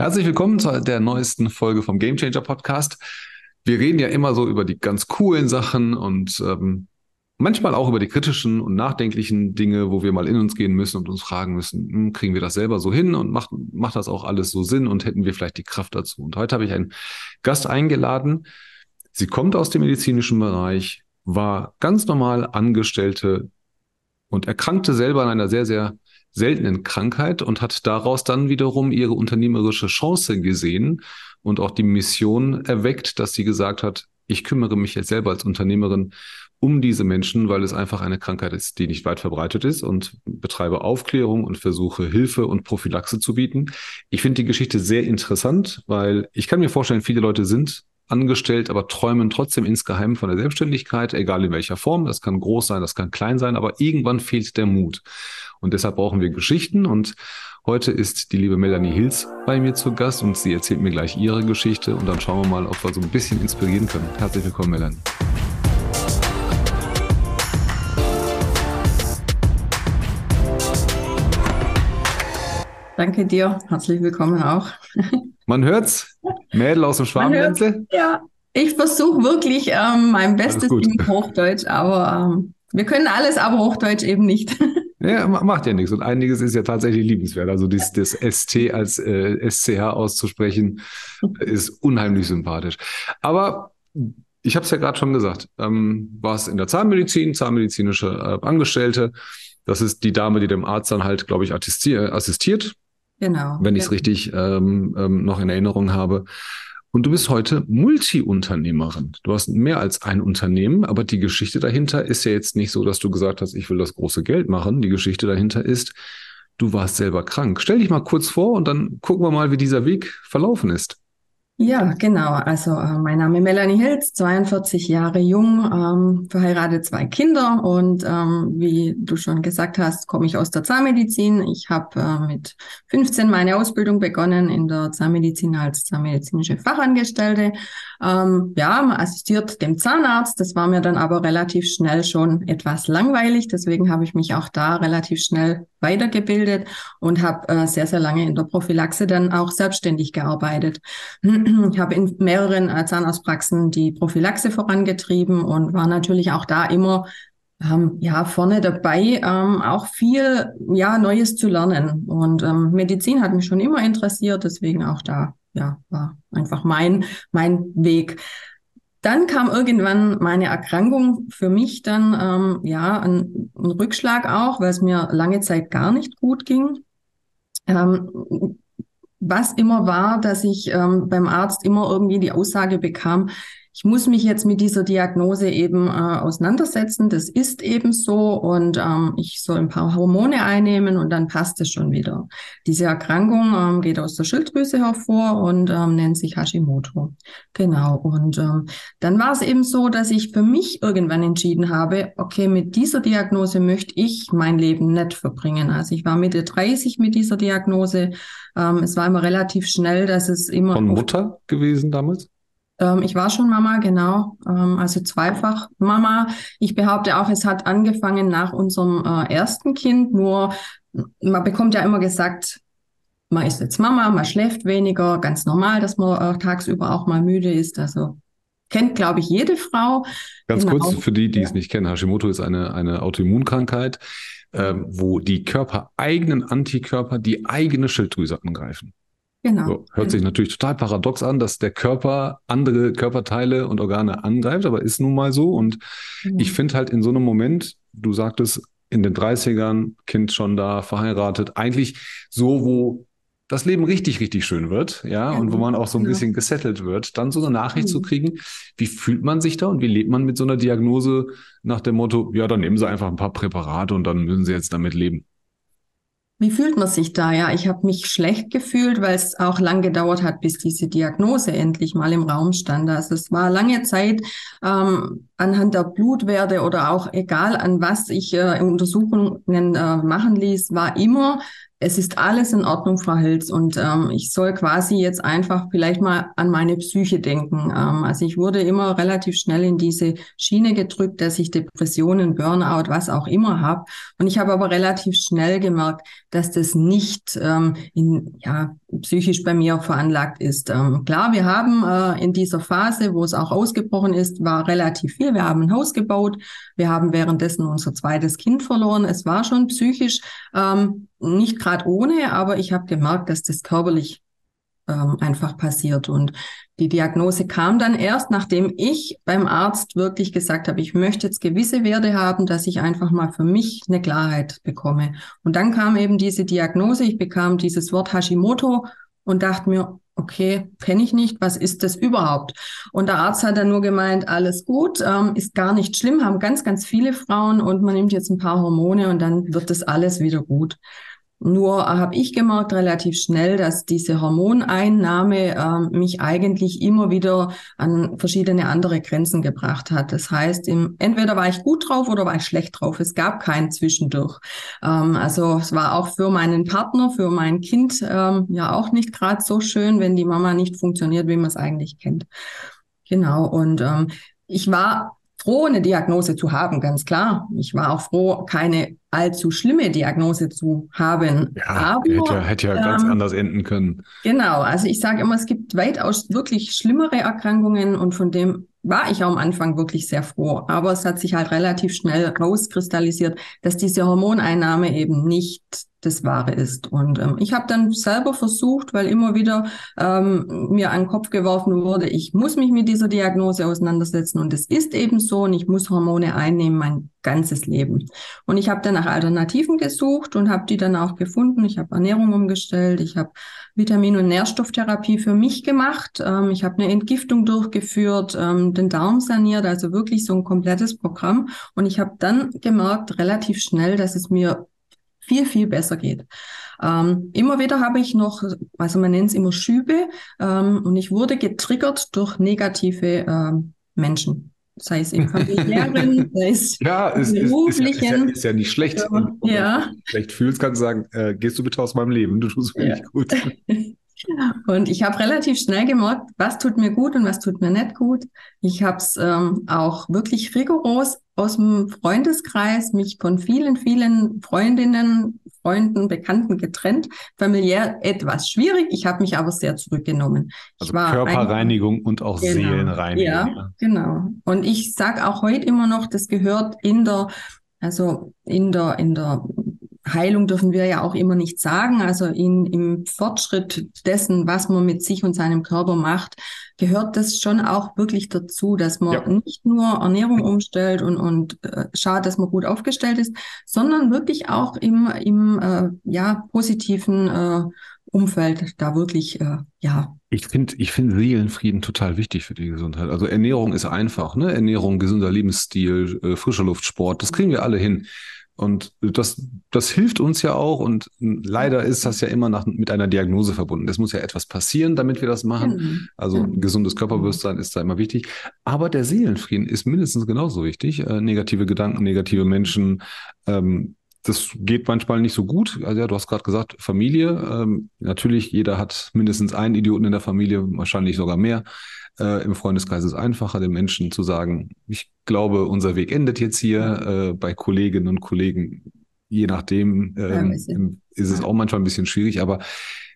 Herzlich willkommen zu der neuesten Folge vom Game Changer Podcast. Wir reden ja immer so über die ganz coolen Sachen und ähm, manchmal auch über die kritischen und nachdenklichen Dinge, wo wir mal in uns gehen müssen und uns fragen müssen, hm, kriegen wir das selber so hin und macht, macht das auch alles so Sinn und hätten wir vielleicht die Kraft dazu? Und heute habe ich einen Gast eingeladen. Sie kommt aus dem medizinischen Bereich, war ganz normal Angestellte und erkrankte selber an einer sehr, sehr seltenen Krankheit und hat daraus dann wiederum ihre unternehmerische Chance gesehen und auch die Mission erweckt, dass sie gesagt hat, ich kümmere mich jetzt selber als Unternehmerin um diese Menschen, weil es einfach eine Krankheit ist, die nicht weit verbreitet ist und betreibe Aufklärung und versuche Hilfe und Prophylaxe zu bieten. Ich finde die Geschichte sehr interessant, weil ich kann mir vorstellen, viele Leute sind angestellt, aber träumen trotzdem insgeheim von der Selbstständigkeit, egal in welcher Form. Das kann groß sein, das kann klein sein, aber irgendwann fehlt der Mut. Und deshalb brauchen wir Geschichten. Und heute ist die liebe Melanie Hills bei mir zu Gast und sie erzählt mir gleich ihre Geschichte und dann schauen wir mal, ob wir so ein bisschen inspirieren können. Herzlich willkommen, Melanie. Danke dir. Herzlich willkommen auch. Man hört's. Mädel aus dem Schwarmländle. Ja, ich versuche wirklich ähm, mein Bestes in Hochdeutsch, aber ähm, wir können alles, aber Hochdeutsch eben nicht. Ja, macht ja nichts. Und einiges ist ja tatsächlich liebenswert. Also das, das ST als äh, SCH auszusprechen, ist unheimlich sympathisch. Aber ich habe es ja gerade schon gesagt, ähm, warst in der Zahnmedizin, zahnmedizinische äh, Angestellte. Das ist die Dame, die dem Arzt dann halt, glaube ich, assistiert. Genau. Wenn ich es richtig ähm, ähm, noch in Erinnerung habe. Und du bist heute Multi-Unternehmerin. Du hast mehr als ein Unternehmen, aber die Geschichte dahinter ist ja jetzt nicht so, dass du gesagt hast, ich will das große Geld machen. Die Geschichte dahinter ist, du warst selber krank. Stell dich mal kurz vor und dann gucken wir mal, wie dieser Weg verlaufen ist. Ja, genau. Also äh, mein Name ist Melanie Hilz, 42 Jahre jung, ähm, verheiratet, zwei Kinder und ähm, wie du schon gesagt hast, komme ich aus der Zahnmedizin. Ich habe äh, mit 15 meine Ausbildung begonnen in der Zahnmedizin als zahnmedizinische Fachangestellte. Ähm, ja, man assistiert dem Zahnarzt. Das war mir dann aber relativ schnell schon etwas langweilig. Deswegen habe ich mich auch da relativ schnell weitergebildet und habe äh, sehr, sehr lange in der Prophylaxe dann auch selbstständig gearbeitet. Ich habe in mehreren äh, Zahnarztpraxen die Prophylaxe vorangetrieben und war natürlich auch da immer ähm, ja vorne dabei, ähm, auch viel ja Neues zu lernen. Und ähm, Medizin hat mich schon immer interessiert, deswegen auch da ja war einfach mein mein Weg. Dann kam irgendwann meine Erkrankung für mich dann ähm, ja ein, ein Rückschlag auch, weil es mir lange Zeit gar nicht gut ging. Ähm, was immer war, dass ich ähm, beim Arzt immer irgendwie die Aussage bekam, ich muss mich jetzt mit dieser Diagnose eben äh, auseinandersetzen. Das ist eben so und ähm, ich soll ein paar Hormone einnehmen und dann passt es schon wieder. Diese Erkrankung ähm, geht aus der Schilddrüse hervor und ähm, nennt sich Hashimoto. Genau. Und ähm, dann war es eben so, dass ich für mich irgendwann entschieden habe, okay, mit dieser Diagnose möchte ich mein Leben nicht verbringen. Also ich war Mitte 30 mit dieser Diagnose. Ähm, es war immer relativ schnell, dass es immer. Von Mutter gewesen damals? Ähm, ich war schon Mama, genau, ähm, also zweifach Mama. Ich behaupte auch, es hat angefangen nach unserem äh, ersten Kind, nur man bekommt ja immer gesagt, man ist jetzt Mama, man schläft weniger, ganz normal, dass man äh, tagsüber auch mal müde ist. Also kennt, glaube ich, jede Frau. Ganz genau. kurz für die, die es nicht kennen, Hashimoto ist eine, eine Autoimmunkrankheit, ähm, wo die körpereigenen Antikörper die eigene Schilddrüse angreifen. Genau. So, hört sich natürlich total paradox an, dass der Körper andere Körperteile und Organe angreift, aber ist nun mal so. Und mhm. ich finde halt in so einem Moment, du sagtest, in den 30ern, Kind schon da, verheiratet, eigentlich so, wo das Leben richtig, richtig schön wird, ja, ja und wo man auch so ein genau. bisschen gesettelt wird, dann so eine Nachricht mhm. zu kriegen, wie fühlt man sich da und wie lebt man mit so einer Diagnose nach dem Motto, ja, dann nehmen Sie einfach ein paar Präparate und dann müssen Sie jetzt damit leben. Wie fühlt man sich da? Ja, ich habe mich schlecht gefühlt, weil es auch lang gedauert hat, bis diese Diagnose endlich mal im Raum stand. Also es war lange Zeit ähm, anhand der Blutwerte oder auch egal an was ich äh, Untersuchungen äh, machen ließ, war immer es ist alles in Ordnung, Frau Hilz. Und ähm, ich soll quasi jetzt einfach vielleicht mal an meine Psyche denken. Ähm, also ich wurde immer relativ schnell in diese Schiene gedrückt, dass ich Depressionen, Burnout, was auch immer habe. Und ich habe aber relativ schnell gemerkt, dass das nicht ähm, in, ja, psychisch bei mir veranlagt ist. Ähm, klar, wir haben äh, in dieser Phase, wo es auch ausgebrochen ist, war relativ viel. Wir haben ein Haus gebaut, wir haben währenddessen unser zweites Kind verloren. Es war schon psychisch ähm, nicht gerade ohne, aber ich habe gemerkt, dass das körperlich ähm, einfach passiert. Und die Diagnose kam dann erst, nachdem ich beim Arzt wirklich gesagt habe, ich möchte jetzt gewisse Werte haben, dass ich einfach mal für mich eine Klarheit bekomme. Und dann kam eben diese Diagnose, ich bekam dieses Wort Hashimoto und dachte mir, okay, kenne ich nicht, was ist das überhaupt? Und der Arzt hat dann nur gemeint, alles gut, ähm, ist gar nicht schlimm, haben ganz, ganz viele Frauen und man nimmt jetzt ein paar Hormone und dann wird das alles wieder gut. Nur habe ich gemerkt relativ schnell, dass diese Hormoneinnahme äh, mich eigentlich immer wieder an verschiedene andere Grenzen gebracht hat. Das heißt, im, entweder war ich gut drauf oder war ich schlecht drauf. Es gab kein Zwischendurch. Ähm, also es war auch für meinen Partner, für mein Kind ähm, ja auch nicht gerade so schön, wenn die Mama nicht funktioniert, wie man es eigentlich kennt. Genau. Und ähm, ich war froh, eine Diagnose zu haben, ganz klar. Ich war auch froh, keine allzu schlimme Diagnose zu haben. Ja, Aber, hätte, hätte ja ähm, ganz anders enden können. Genau, also ich sage immer, es gibt weitaus wirklich schlimmere Erkrankungen und von dem war ich am Anfang wirklich sehr froh. Aber es hat sich halt relativ schnell rauskristallisiert, dass diese Hormoneinnahme eben nicht das Wahre ist. Und ähm, ich habe dann selber versucht, weil immer wieder ähm, mir an den Kopf geworfen wurde, ich muss mich mit dieser Diagnose auseinandersetzen und es ist eben so und ich muss Hormone einnehmen mein ganzes Leben. Und ich habe dann nach Alternativen gesucht und habe die dann auch gefunden. Ich habe Ernährung umgestellt, ich habe Vitamin- und Nährstofftherapie für mich gemacht. Ähm, ich habe eine Entgiftung durchgeführt, ähm, den Darm saniert, also wirklich so ein komplettes Programm. Und ich habe dann gemerkt, relativ schnell, dass es mir viel, viel besser geht. Ähm, immer wieder habe ich noch, also man nennt es immer Schübe, ähm, und ich wurde getriggert durch negative ähm, Menschen. Sei es im familiären, sei es ja, im beruflichen. Ist, ist, ja, ist, ja, nicht schlecht. Wenn du ja. schlecht fühlst, kannst du sagen, äh, gehst du bitte aus meinem Leben, du tust wirklich ja. gut. Und ich habe relativ schnell gemerkt, was tut mir gut und was tut mir nicht gut. Ich habe es ähm, auch wirklich rigoros aus dem Freundeskreis, mich von vielen, vielen Freundinnen, Freunden, Bekannten getrennt. Familiär etwas schwierig. Ich habe mich aber sehr zurückgenommen. Also Körperreinigung ein, und auch genau, Seelenreinigung. Ja, genau. Und ich sage auch heute immer noch, das gehört in der also in der, in der Heilung dürfen wir ja auch immer nicht sagen. Also in, im Fortschritt dessen, was man mit sich und seinem Körper macht, gehört das schon auch wirklich dazu, dass man ja. nicht nur Ernährung umstellt und, und äh, schaut, dass man gut aufgestellt ist, sondern wirklich auch im, im äh, ja, positiven äh, Umfeld da wirklich, äh, ja. Ich finde ich finde Seelenfrieden total wichtig für die Gesundheit. Also Ernährung ist einfach, ne? Ernährung, gesunder Lebensstil, äh, frischer Luftsport, das kriegen wir alle hin. Und das, das hilft uns ja auch. Und leider ist das ja immer nach, mit einer Diagnose verbunden. Es muss ja etwas passieren, damit wir das machen. Also gesundes Körperbewusstsein ist da immer wichtig. Aber der Seelenfrieden ist mindestens genauso wichtig. Äh, negative Gedanken, negative Menschen. Ähm, das geht manchmal nicht so gut. Also ja, du hast gerade gesagt, Familie. Ähm, natürlich, jeder hat mindestens einen Idioten in der Familie, wahrscheinlich sogar mehr. Äh, Im Freundeskreis ist es einfacher, den Menschen zu sagen, ich glaube, unser Weg endet jetzt hier. Äh, bei Kolleginnen und Kollegen, je nachdem, ähm, ja, ist es auch manchmal ein bisschen schwierig, aber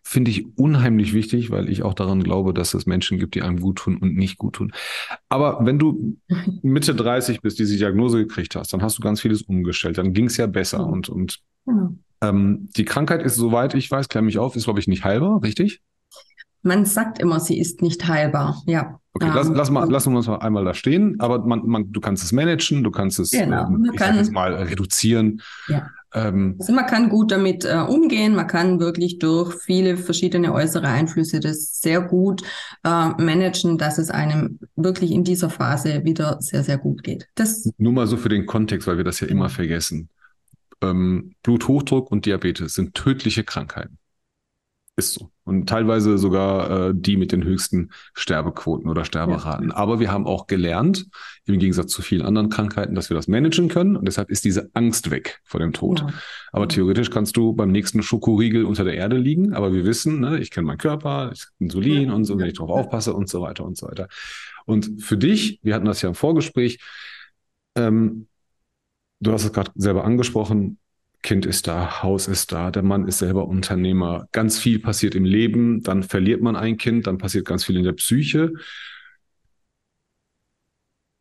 finde ich unheimlich wichtig, weil ich auch daran glaube, dass es Menschen gibt, die einem gut tun und nicht gut tun. Aber wenn du Mitte 30 bist, diese Diagnose gekriegt hast, dann hast du ganz vieles umgestellt, dann ging es ja besser ja. und, und ja. ähm, die Krankheit ist, soweit ich weiß, klär mich auf, ist, glaube ich, nicht heilbar, richtig? Man sagt immer, sie ist nicht heilbar, ja. Okay, lass, ähm, lass mal, lassen wir uns mal einmal da stehen, aber man, man, du kannst es managen, du kannst es genau, ähm, ich kann, mal reduzieren. Ja. Ähm, also man kann gut damit äh, umgehen, man kann wirklich durch viele verschiedene äußere Einflüsse das sehr gut äh, managen, dass es einem wirklich in dieser Phase wieder sehr, sehr gut geht. Das Nur mal so für den Kontext, weil wir das ja immer vergessen. Ähm, Bluthochdruck und Diabetes sind tödliche Krankheiten. Ist so. Und teilweise sogar äh, die mit den höchsten Sterbequoten oder Sterberaten. Ja. Aber wir haben auch gelernt, im Gegensatz zu vielen anderen Krankheiten, dass wir das managen können. Und deshalb ist diese Angst weg vor dem Tod. Ja. Aber theoretisch kannst du beim nächsten Schokoriegel unter der Erde liegen. Aber wir wissen, ne, ich kenne meinen Körper, ich Insulin ja. und so, wenn ich darauf aufpasse und so weiter und so weiter. Und für dich, wir hatten das ja im Vorgespräch, ähm, du hast es gerade selber angesprochen, Kind ist da, Haus ist da, der Mann ist selber Unternehmer, ganz viel passiert im Leben, dann verliert man ein Kind, dann passiert ganz viel in der Psyche.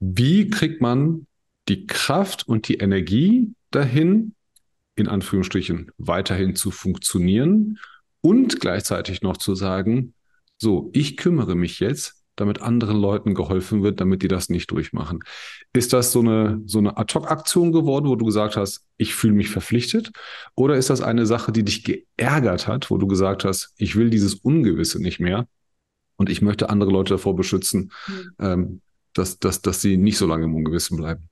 Wie kriegt man die Kraft und die Energie dahin, in Anführungsstrichen weiterhin zu funktionieren und gleichzeitig noch zu sagen, so, ich kümmere mich jetzt damit anderen Leuten geholfen wird, damit die das nicht durchmachen. Ist das so eine, so eine Ad-Hoc-Aktion geworden, wo du gesagt hast, ich fühle mich verpflichtet? Oder ist das eine Sache, die dich geärgert hat, wo du gesagt hast, ich will dieses Ungewisse nicht mehr und ich möchte andere Leute davor beschützen, mhm. ähm, dass, dass, dass sie nicht so lange im Ungewissen bleiben?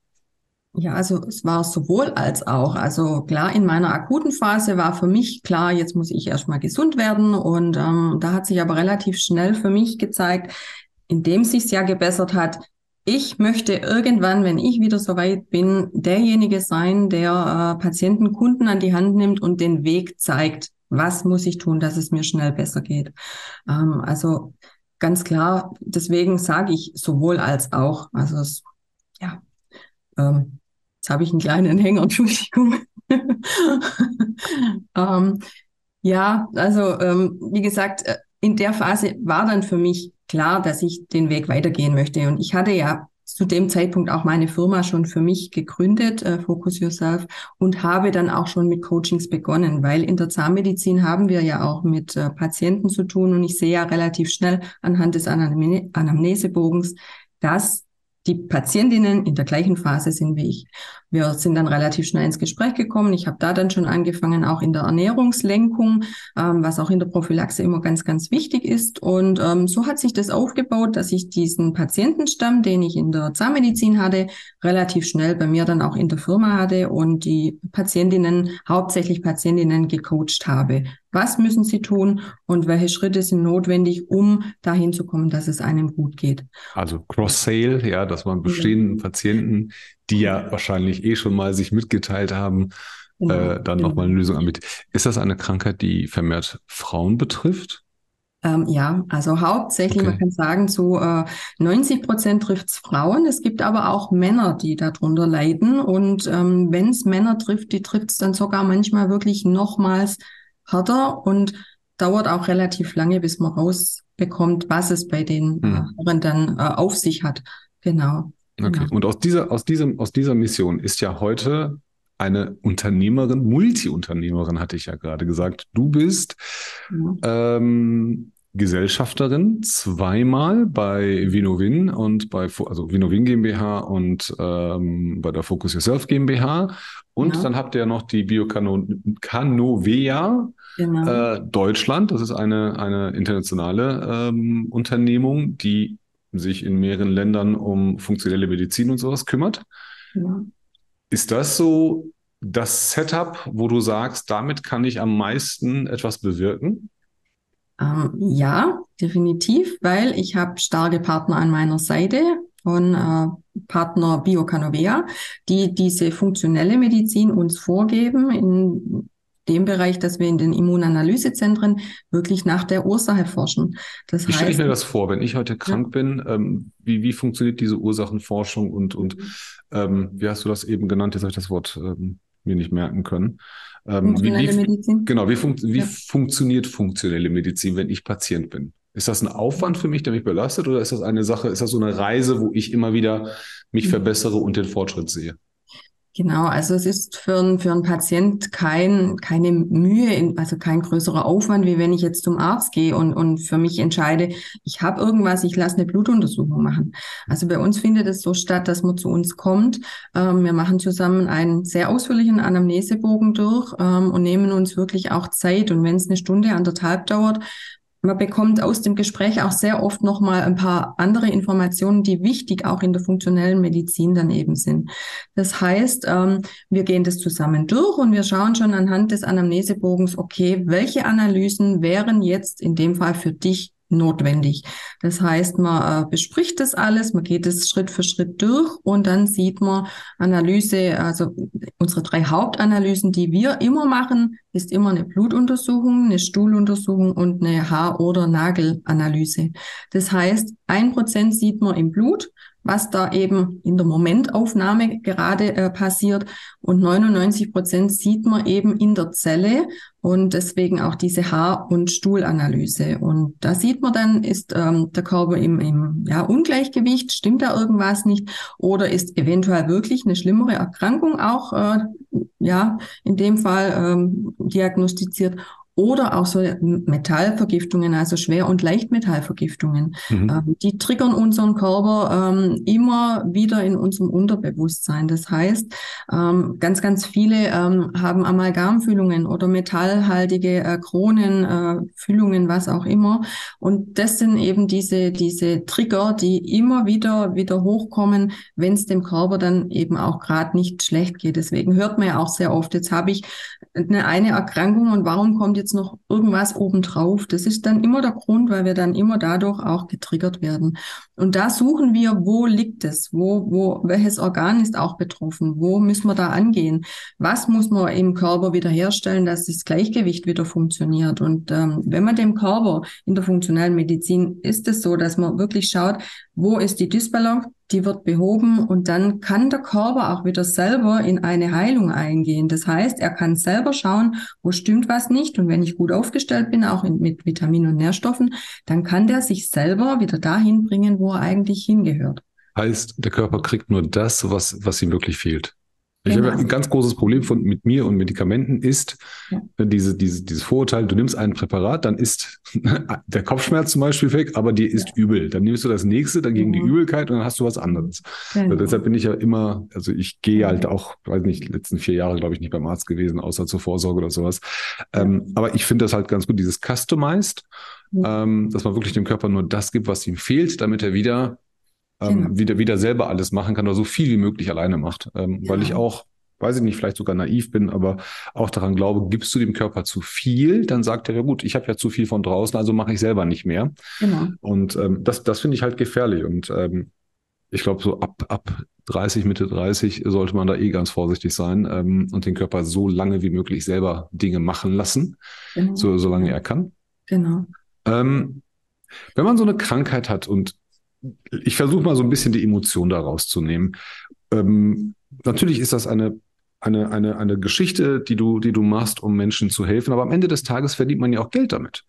Ja, also es war sowohl als auch. Also klar, in meiner akuten Phase war für mich klar, jetzt muss ich erstmal gesund werden. Und ähm, da hat sich aber relativ schnell für mich gezeigt, indem sich ja gebessert hat, ich möchte irgendwann, wenn ich wieder so weit bin, derjenige sein, der äh, Patienten, Kunden an die Hand nimmt und den Weg zeigt. Was muss ich tun, dass es mir schnell besser geht? Ähm, also ganz klar, deswegen sage ich sowohl als auch. Also es, ja, ähm, jetzt habe ich einen kleinen Hänger, Entschuldigung. ähm, ja, also ähm, wie gesagt, äh, in der Phase war dann für mich klar, dass ich den Weg weitergehen möchte. Und ich hatte ja zu dem Zeitpunkt auch meine Firma schon für mich gegründet, äh, Focus Yourself, und habe dann auch schon mit Coachings begonnen, weil in der Zahnmedizin haben wir ja auch mit äh, Patienten zu tun und ich sehe ja relativ schnell anhand des Anamnesebogens, dass die Patientinnen in der gleichen Phase sind wie ich. Wir sind dann relativ schnell ins Gespräch gekommen. Ich habe da dann schon angefangen, auch in der Ernährungslenkung, ähm, was auch in der Prophylaxe immer ganz, ganz wichtig ist. Und ähm, so hat sich das aufgebaut, dass ich diesen Patientenstamm, den ich in der Zahnmedizin hatte, relativ schnell bei mir dann auch in der Firma hatte und die Patientinnen, hauptsächlich Patientinnen gecoacht habe. Was müssen sie tun und welche Schritte sind notwendig, um dahin zu kommen, dass es einem gut geht? Also Cross-Sale, ja, dass man bestehenden. Patienten die ja wahrscheinlich eh schon mal sich mitgeteilt haben, genau. äh, dann genau. nochmal eine Lösung anbietet. Ist das eine Krankheit, die vermehrt Frauen betrifft? Ähm, ja, also hauptsächlich, okay. man kann sagen, zu äh, 90 Prozent trifft es Frauen. Es gibt aber auch Männer, die darunter leiden. Und ähm, wenn es Männer trifft, die trifft es dann sogar manchmal wirklich nochmals härter und dauert auch relativ lange, bis man rausbekommt, was es bei den hm. Herren dann äh, auf sich hat. Genau. Okay. Genau. Und aus dieser, aus, diesem, aus dieser Mission ist ja heute eine Unternehmerin, Multi-Unternehmerin, hatte ich ja gerade gesagt. Du bist ja. ähm, Gesellschafterin zweimal bei Vinovin und bei also Vinovin GmbH und ähm, bei der Focus Yourself GmbH. Und ja. dann habt ihr noch die Biocanovea genau. äh, Deutschland. Das ist eine, eine internationale ähm, Unternehmung, die sich in mehreren Ländern um funktionelle Medizin und sowas kümmert. Ja. Ist das so das Setup, wo du sagst, damit kann ich am meisten etwas bewirken? Ähm, ja, definitiv, weil ich habe starke Partner an meiner Seite von äh, Partner Biocanovea, die diese funktionelle Medizin uns vorgeben in dem Bereich, dass wir in den Immunanalysezentren wirklich nach der Ursache forschen. Das wie stelle ich mir das vor, wenn ich heute krank ja. bin? Ähm, wie, wie funktioniert diese Ursachenforschung und, und mhm. ähm, wie hast du das eben genannt? Jetzt habe ich das Wort ähm, mir nicht merken können. Ähm, funktionelle wie, wie, Medizin? Genau, wie, fun wie ja. funktioniert funktionelle Medizin, wenn ich Patient bin? Ist das ein Aufwand für mich, der mich belastet, oder ist das eine Sache, ist das so eine Reise, wo ich immer wieder mich mhm. verbessere und den Fortschritt sehe? Genau, also es ist für, einen für einen Patient kein, keine Mühe, also kein größerer Aufwand, wie wenn ich jetzt zum Arzt gehe und, und für mich entscheide, ich habe irgendwas, ich lasse eine Blutuntersuchung machen. Also bei uns findet es so statt, dass man zu uns kommt. Ähm, wir machen zusammen einen sehr ausführlichen Anamnesebogen durch ähm, und nehmen uns wirklich auch Zeit. Und wenn es eine Stunde, anderthalb dauert, man bekommt aus dem Gespräch auch sehr oft nochmal ein paar andere Informationen, die wichtig auch in der funktionellen Medizin dann eben sind. Das heißt, ähm, wir gehen das zusammen durch und wir schauen schon anhand des Anamnesebogens, okay, welche Analysen wären jetzt in dem Fall für dich notwendig. Das heißt, man äh, bespricht das alles, man geht es Schritt für Schritt durch und dann sieht man Analyse, also unsere drei Hauptanalysen, die wir immer machen, ist immer eine Blutuntersuchung, eine Stuhluntersuchung und eine Haar- oder Nagelanalyse. Das heißt, ein Prozent sieht man im Blut was da eben in der Momentaufnahme gerade äh, passiert. Und 99 Prozent sieht man eben in der Zelle und deswegen auch diese Haar- und Stuhlanalyse. Und da sieht man dann, ist ähm, der Körper im, im ja, Ungleichgewicht, stimmt da irgendwas nicht oder ist eventuell wirklich eine schlimmere Erkrankung auch äh, ja in dem Fall ähm, diagnostiziert oder auch so Metallvergiftungen, also Schwer- und Leichtmetallvergiftungen. Mhm. Ähm, die triggern unseren Körper ähm, immer wieder in unserem Unterbewusstsein. Das heißt, ähm, ganz, ganz viele ähm, haben Amalgamfüllungen oder metallhaltige äh, Kronenfüllungen, äh, was auch immer. Und das sind eben diese, diese Trigger, die immer wieder, wieder hochkommen, wenn es dem Körper dann eben auch gerade nicht schlecht geht. Deswegen hört man ja auch sehr oft, jetzt habe ich eine, eine Erkrankung und warum kommt jetzt noch irgendwas obendrauf? Das ist dann immer der Grund, weil wir dann immer dadurch auch getriggert werden. Und da suchen wir, wo liegt es? Wo, wo, welches Organ ist auch betroffen? Wo müssen wir da angehen? Was muss man im Körper wiederherstellen, dass das Gleichgewicht wieder funktioniert? Und ähm, wenn man dem Körper in der funktionellen Medizin ist es so, dass man wirklich schaut, wo ist die Dysbalance? Die wird behoben und dann kann der Körper auch wieder selber in eine Heilung eingehen. Das heißt, er kann selber schauen, wo stimmt was nicht und wenn ich gut aufgestellt bin, auch in, mit Vitaminen und Nährstoffen, dann kann der sich selber wieder dahin bringen, wo er eigentlich hingehört. Heißt, der Körper kriegt nur das, was, was ihm wirklich fehlt. Ich genau. habe ein ganz großes Problem von, mit mir und Medikamenten ist ja. Ne, diese, diese, dieses Vorurteil, du nimmst ein Präparat, dann ist der Kopfschmerz zum Beispiel weg, aber dir ist ja. übel. Dann nimmst du das nächste, dann gegen mhm. die Übelkeit und dann hast du was anderes. Genau. Also deshalb bin ich ja immer, also ich gehe halt auch, weiß nicht, die letzten vier Jahre, glaube ich, nicht beim Arzt gewesen, außer zur Vorsorge oder sowas. Ähm, aber ich finde das halt ganz gut, dieses Customized, ähm, dass man wirklich dem Körper nur das gibt, was ihm fehlt, damit er wieder ähm, genau. wieder, wieder selber alles machen kann oder so viel wie möglich alleine macht. Ähm, ja. Weil ich auch, weiß ich nicht, vielleicht sogar naiv bin, aber auch daran glaube, gibst du dem Körper zu viel, dann sagt er, ja gut, ich habe ja zu viel von draußen, also mache ich selber nicht mehr. Genau. Und ähm, das, das finde ich halt gefährlich. Und ähm, ich glaube, so ab, ab 30, Mitte 30 sollte man da eh ganz vorsichtig sein ähm, und den Körper so lange wie möglich selber Dinge machen lassen, genau. so, solange er kann. Genau. Ähm, wenn man so eine Krankheit hat und ich versuche mal so ein bisschen die Emotion daraus zu nehmen. Ähm, natürlich ist das eine, eine, eine, eine Geschichte, die du, die du machst, um Menschen zu helfen, aber am Ende des Tages verdient man ja auch Geld damit.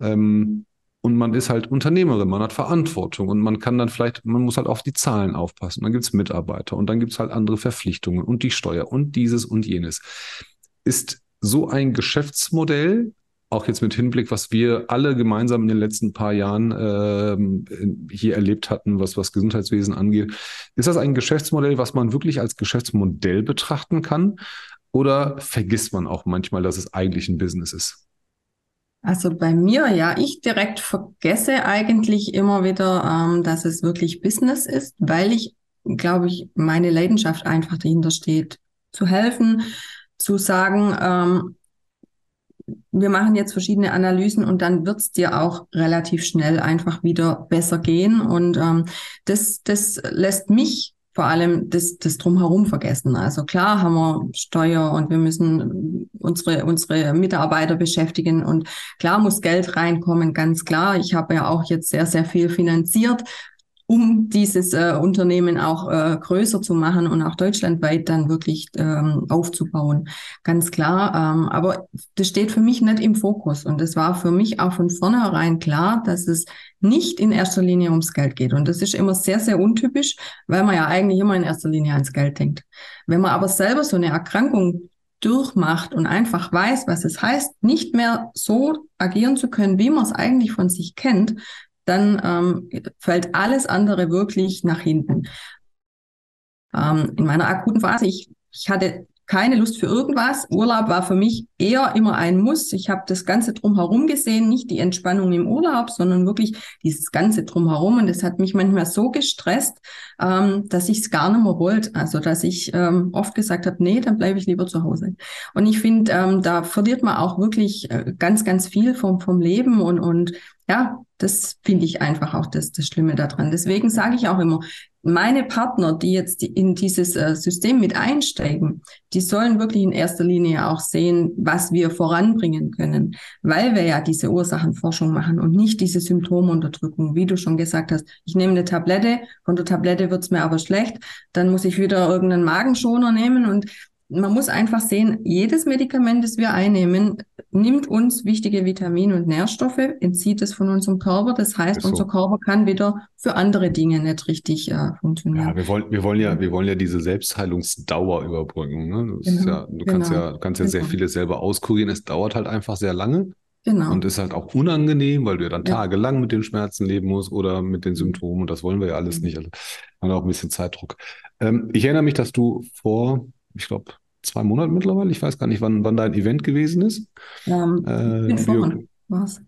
Ähm, und man ist halt Unternehmerin, man hat Verantwortung und man kann dann vielleicht, man muss halt auf die Zahlen aufpassen. Dann gibt's Mitarbeiter und dann gibt's halt andere Verpflichtungen und die Steuer und dieses und jenes. Ist so ein Geschäftsmodell auch jetzt mit Hinblick, was wir alle gemeinsam in den letzten paar Jahren äh, hier erlebt hatten, was, was Gesundheitswesen angeht. Ist das ein Geschäftsmodell, was man wirklich als Geschäftsmodell betrachten kann? Oder vergisst man auch manchmal, dass es eigentlich ein Business ist? Also bei mir, ja, ich direkt vergesse eigentlich immer wieder, ähm, dass es wirklich Business ist, weil ich, glaube ich, meine Leidenschaft einfach dahinter steht, zu helfen, zu sagen, ähm, wir machen jetzt verschiedene Analysen und dann wird's dir auch relativ schnell einfach wieder besser gehen. Und ähm, das, das lässt mich vor allem das, das drumherum vergessen. Also klar haben wir Steuer und wir müssen unsere, unsere Mitarbeiter beschäftigen und klar muss Geld reinkommen, ganz klar. Ich habe ja auch jetzt sehr, sehr viel finanziert um dieses äh, Unternehmen auch äh, größer zu machen und auch deutschlandweit dann wirklich ähm, aufzubauen. Ganz klar. Ähm, aber das steht für mich nicht im Fokus. Und es war für mich auch von vornherein klar, dass es nicht in erster Linie ums Geld geht. Und das ist immer sehr, sehr untypisch, weil man ja eigentlich immer in erster Linie ans Geld denkt. Wenn man aber selber so eine Erkrankung durchmacht und einfach weiß, was es heißt, nicht mehr so agieren zu können, wie man es eigentlich von sich kennt, dann ähm, fällt alles andere wirklich nach hinten. Ähm, in meiner akuten Phase, ich, ich hatte keine Lust für irgendwas. Urlaub war für mich eher immer ein Muss. Ich habe das Ganze drumherum gesehen, nicht die Entspannung im Urlaub, sondern wirklich dieses Ganze drumherum. Und das hat mich manchmal so gestresst, ähm, dass ich es gar nicht mehr wollte. Also dass ich ähm, oft gesagt habe, nee, dann bleibe ich lieber zu Hause. Und ich finde, ähm, da verliert man auch wirklich äh, ganz, ganz viel vom, vom Leben und, und ja, das finde ich einfach auch das, das Schlimme daran. Deswegen sage ich auch immer, meine Partner, die jetzt in dieses äh, System mit einsteigen, die sollen wirklich in erster Linie auch sehen, was wir voranbringen können, weil wir ja diese Ursachenforschung machen und nicht diese Symptomunterdrückung, wie du schon gesagt hast. Ich nehme eine Tablette, von der Tablette wird's mir aber schlecht, dann muss ich wieder irgendeinen Magenschoner nehmen und man muss einfach sehen, jedes Medikament, das wir einnehmen, nimmt uns wichtige Vitamine und Nährstoffe, entzieht es von unserem Körper. Das heißt, so. unser Körper kann wieder für andere Dinge nicht richtig äh, funktionieren. Ja, wir wollen, wir wollen ja, wir wollen ja diese Selbstheilungsdauer überbrücken. Ne? Genau, ja, du genau, kannst ja, du kannst ja genau. sehr vieles selber auskurieren. Es dauert halt einfach sehr lange. Genau. Und ist halt auch unangenehm, weil du ja dann ja. tagelang mit den Schmerzen leben musst oder mit den Symptomen. Und das wollen wir ja alles mhm. nicht. Also haben auch ein bisschen Zeitdruck. Ähm, ich erinnere mich, dass du vor ich glaube, zwei Monate mittlerweile. Ich weiß gar nicht, wann, wann dein Event gewesen ist. Ähm, äh, fünf Wochen war es.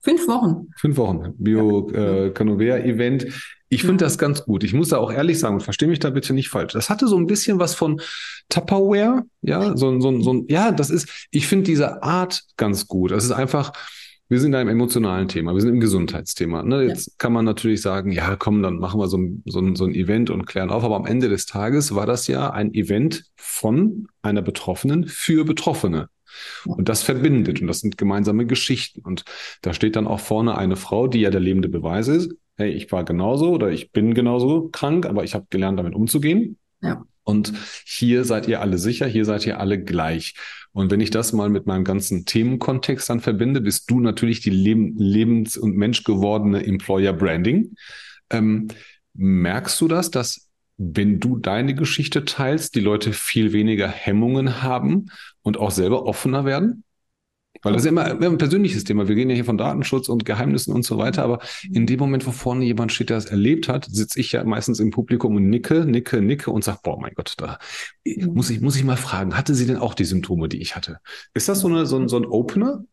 Fünf Wochen. Fünf Wochen. Bio ja. äh, Event. Ich finde ja. das ganz gut. Ich muss da auch ehrlich sagen und verstehe mich da bitte nicht falsch. Das hatte so ein bisschen was von Tupperware. Ja, so, so, so, ja, das ist, ich finde diese Art ganz gut. Das ist einfach, wir sind in einem emotionalen Thema, wir sind im Gesundheitsthema. Ne? Jetzt ja. kann man natürlich sagen, ja, komm, dann machen wir so ein, so, ein, so ein Event und klären auf. Aber am Ende des Tages war das ja ein Event von einer Betroffenen für Betroffene. Und das verbindet und das sind gemeinsame Geschichten. Und da steht dann auch vorne eine Frau, die ja der lebende Beweis ist. Hey, ich war genauso oder ich bin genauso krank, aber ich habe gelernt, damit umzugehen. Ja. Und hier seid ihr alle sicher, hier seid ihr alle gleich. Und wenn ich das mal mit meinem ganzen Themenkontext dann verbinde, bist du natürlich die Leb lebens- und menschgewordene Employer Branding. Ähm, merkst du das, dass wenn du deine Geschichte teilst, die Leute viel weniger Hemmungen haben und auch selber offener werden? Weil das ist immer, immer ein persönliches Thema. Wir reden ja hier von Datenschutz und Geheimnissen und so weiter. Aber in dem Moment, wo vorne jemand steht, der das erlebt hat, sitze ich ja meistens im Publikum und nicke, nicke, nicke und sage, boah, mein Gott, da muss ich, muss ich mal fragen, hatte sie denn auch die Symptome, die ich hatte? Ist das so, eine, so, ein, so ein Opener?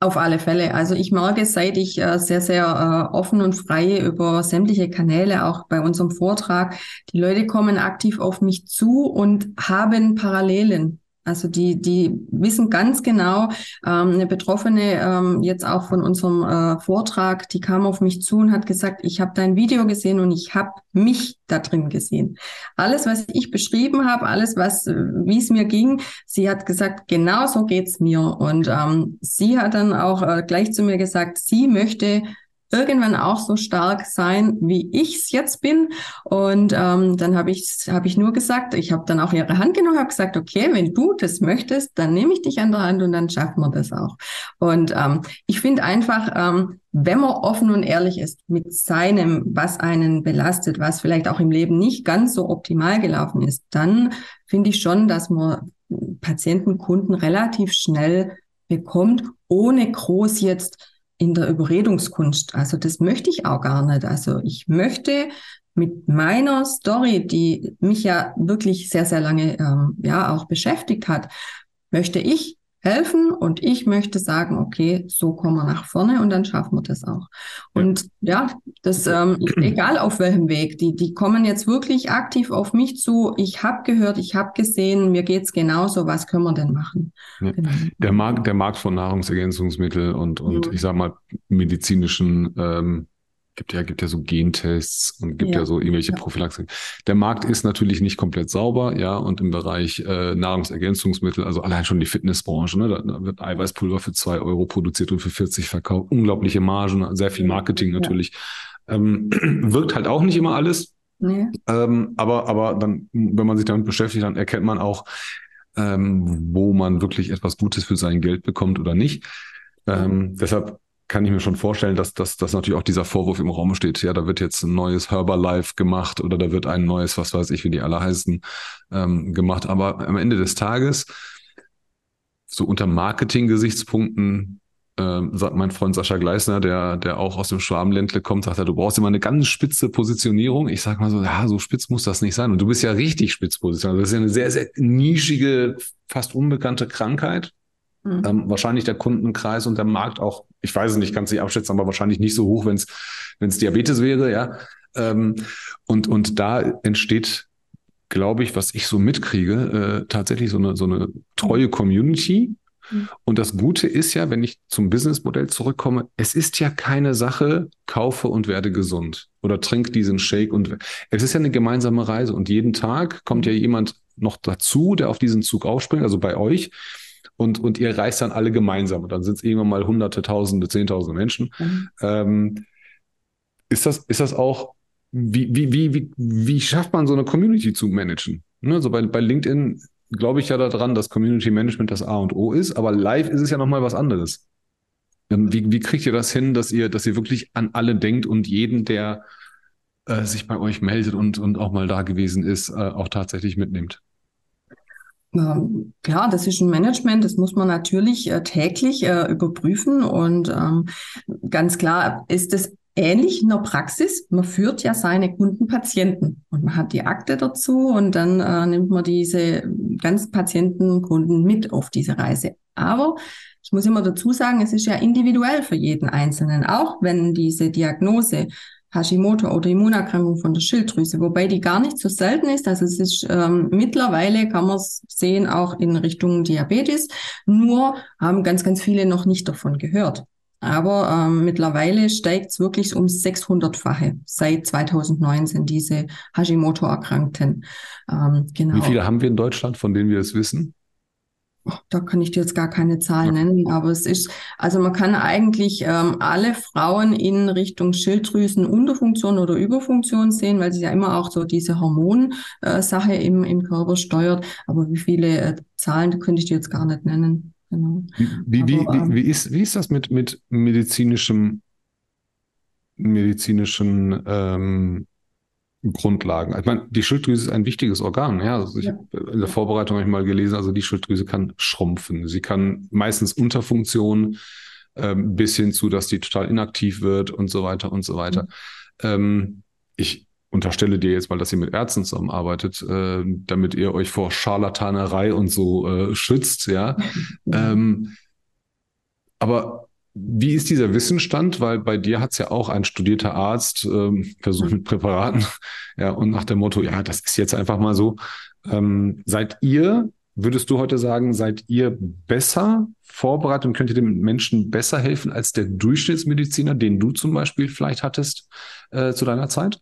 Auf alle Fälle. Also ich merke, seit ich äh, sehr, sehr äh, offen und frei über sämtliche Kanäle, auch bei unserem Vortrag, die Leute kommen aktiv auf mich zu und haben Parallelen. Also die, die wissen ganz genau, ähm, eine Betroffene ähm, jetzt auch von unserem äh, Vortrag, die kam auf mich zu und hat gesagt, ich habe dein Video gesehen und ich habe mich da drin gesehen. Alles, was ich beschrieben habe, alles, was äh, wie es mir ging, sie hat gesagt, genau so geht's mir. Und ähm, sie hat dann auch äh, gleich zu mir gesagt, sie möchte irgendwann auch so stark sein, wie ich es jetzt bin. Und ähm, dann habe ich, hab ich nur gesagt, ich habe dann auch ihre Hand genommen, habe gesagt, okay, wenn du das möchtest, dann nehme ich dich an der Hand und dann schaffen wir das auch. Und ähm, ich finde einfach, ähm, wenn man offen und ehrlich ist mit seinem, was einen belastet, was vielleicht auch im Leben nicht ganz so optimal gelaufen ist, dann finde ich schon, dass man Patienten, Kunden relativ schnell bekommt, ohne groß jetzt in der Überredungskunst. Also das möchte ich auch gar nicht. Also ich möchte mit meiner Story, die mich ja wirklich sehr, sehr lange ähm, ja auch beschäftigt hat, möchte ich helfen und ich möchte sagen, okay, so kommen wir nach vorne und dann schaffen wir das auch. Und ja, das ähm, egal auf welchem Weg, die die kommen jetzt wirklich aktiv auf mich zu. Ich habe gehört, ich habe gesehen, mir geht's genauso. Was können wir denn machen? Ja. Genau. Der Markt, der Markt von Nahrungsergänzungsmittel und und mhm. ich sag mal medizinischen ähm, gibt ja, gibt ja so Gentests und gibt ja, ja so irgendwelche ja. Prophylaxe. Der Markt ist natürlich nicht komplett sauber, ja, und im Bereich äh, Nahrungsergänzungsmittel, also allein schon die Fitnessbranche, ne, da, wird Eiweißpulver für zwei Euro produziert und für 40 verkauft. Unglaubliche Margen, sehr viel Marketing natürlich. Ja. Ähm, wirkt halt auch nicht immer alles. Nee. Ähm, aber, aber dann, wenn man sich damit beschäftigt, dann erkennt man auch, ähm, wo man wirklich etwas Gutes für sein Geld bekommt oder nicht. Ähm, deshalb kann ich mir schon vorstellen, dass, dass, dass natürlich auch dieser Vorwurf im Raum steht. Ja, da wird jetzt ein neues Herbalife gemacht oder da wird ein neues, was weiß ich, wie die alle heißen, ähm, gemacht. Aber am Ende des Tages, so unter Marketing-Gesichtspunkten, ähm, sagt mein Freund Sascha Gleisner, der, der auch aus dem Schwabenländle kommt, sagt er, du brauchst immer eine ganz spitze Positionierung. Ich sag mal so, ja, so spitz muss das nicht sein. Und du bist ja richtig spitz positioniert. Das ist ja eine sehr, sehr nischige, fast unbekannte Krankheit. Mhm. Ähm, wahrscheinlich der Kundenkreis und der Markt auch, ich weiß es nicht, kann es nicht abschätzen, aber wahrscheinlich nicht so hoch, wenn es wenn es Diabetes wäre, ja. Ähm, und, und da entsteht, glaube ich, was ich so mitkriege, äh, tatsächlich so eine, so eine treue Community. Mhm. Und das Gute ist ja, wenn ich zum Businessmodell zurückkomme, es ist ja keine Sache, kaufe und werde gesund oder trink diesen Shake und es ist ja eine gemeinsame Reise und jeden Tag kommt ja jemand noch dazu, der auf diesen Zug aufspringt, also bei euch. Und, und ihr reist dann alle gemeinsam und dann sind es irgendwann mal hunderte, tausende, zehntausende Menschen. Mhm. Ähm, ist das, ist das auch, wie, wie, wie, wie, wie schafft man so eine Community zu managen? Ne, so bei, bei LinkedIn glaube ich ja daran, dass Community Management das A und O ist, aber live ist es ja nochmal was anderes. Ähm, wie, wie kriegt ihr das hin, dass ihr, dass ihr wirklich an alle denkt und jeden, der äh, sich bei euch meldet und, und auch mal da gewesen ist, äh, auch tatsächlich mitnimmt? Ähm, ja, das ist ein Management, das muss man natürlich äh, täglich äh, überprüfen und ähm, ganz klar ist es ähnlich in der Praxis. Man führt ja seine Kunden Patienten und man hat die Akte dazu und dann äh, nimmt man diese ganzen Patienten, Kunden mit auf diese Reise. Aber ich muss immer dazu sagen, es ist ja individuell für jeden Einzelnen, auch wenn diese Diagnose Hashimoto oder Immunerkrankung von der Schilddrüse, wobei die gar nicht so selten ist. Also es ist ähm, mittlerweile kann man es sehen auch in Richtung Diabetes. Nur haben ganz, ganz viele noch nicht davon gehört. Aber ähm, mittlerweile steigt es wirklich um 600-fache seit 2019 diese Hashimoto-Erkrankten. Ähm, genau. Wie viele haben wir in Deutschland, von denen wir es wissen? Da kann ich dir jetzt gar keine Zahl nennen, aber es ist, also man kann eigentlich ähm, alle Frauen in Richtung Schilddrüsenunterfunktion oder Überfunktion sehen, weil sie ja immer auch so diese Hormonsache äh, im, im Körper steuert. Aber wie viele äh, Zahlen könnte ich dir jetzt gar nicht nennen. Genau. Wie, wie, Aber, wie, ähm, wie, ist, wie ist das mit, mit medizinischem, medizinischen ähm, Grundlagen? Ich meine, die Schilddrüse ist ein wichtiges Organ. Ja, also ich ja. in der Vorbereitung habe ich mal gelesen, also die Schilddrüse kann schrumpfen. Sie kann meistens Unterfunktion ähm, bis hin zu, dass die total inaktiv wird und so weiter und so weiter. Mhm. Ähm, ich unterstelle dir jetzt mal, dass ihr mit Ärzten zusammenarbeitet, äh, damit ihr euch vor Scharlatanerei und so äh, schützt, ja. ähm, aber wie ist dieser Wissensstand? Weil bei dir hat es ja auch ein studierter Arzt ähm, versucht mit Präparaten, ja, und nach dem Motto, ja, das ist jetzt einfach mal so. Ähm, seid ihr, würdest du heute sagen, seid ihr besser vorbereitet und könnt ihr den Menschen besser helfen als der Durchschnittsmediziner, den du zum Beispiel vielleicht hattest äh, zu deiner Zeit?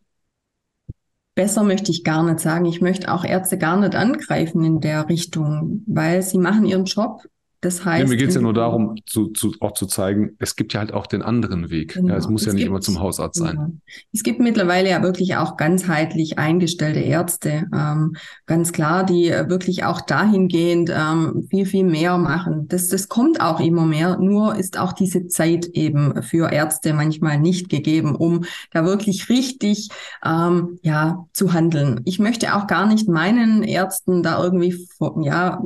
Besser möchte ich gar nicht sagen. Ich möchte auch Ärzte gar nicht angreifen in der Richtung, weil sie machen ihren Job das heißt. Ja, mir geht es ja nur darum, zu, zu, auch zu zeigen, es gibt ja halt auch den anderen Weg. Genau. Ja, es muss es ja nicht gibt, immer zum Hausarzt sein. Genau. Es gibt mittlerweile ja wirklich auch ganzheitlich eingestellte Ärzte, ähm, ganz klar, die wirklich auch dahingehend ähm, viel, viel mehr machen. Das, das kommt auch immer mehr, nur ist auch diese Zeit eben für Ärzte manchmal nicht gegeben, um da wirklich richtig ähm, ja, zu handeln. Ich möchte auch gar nicht meinen Ärzten da irgendwie ja,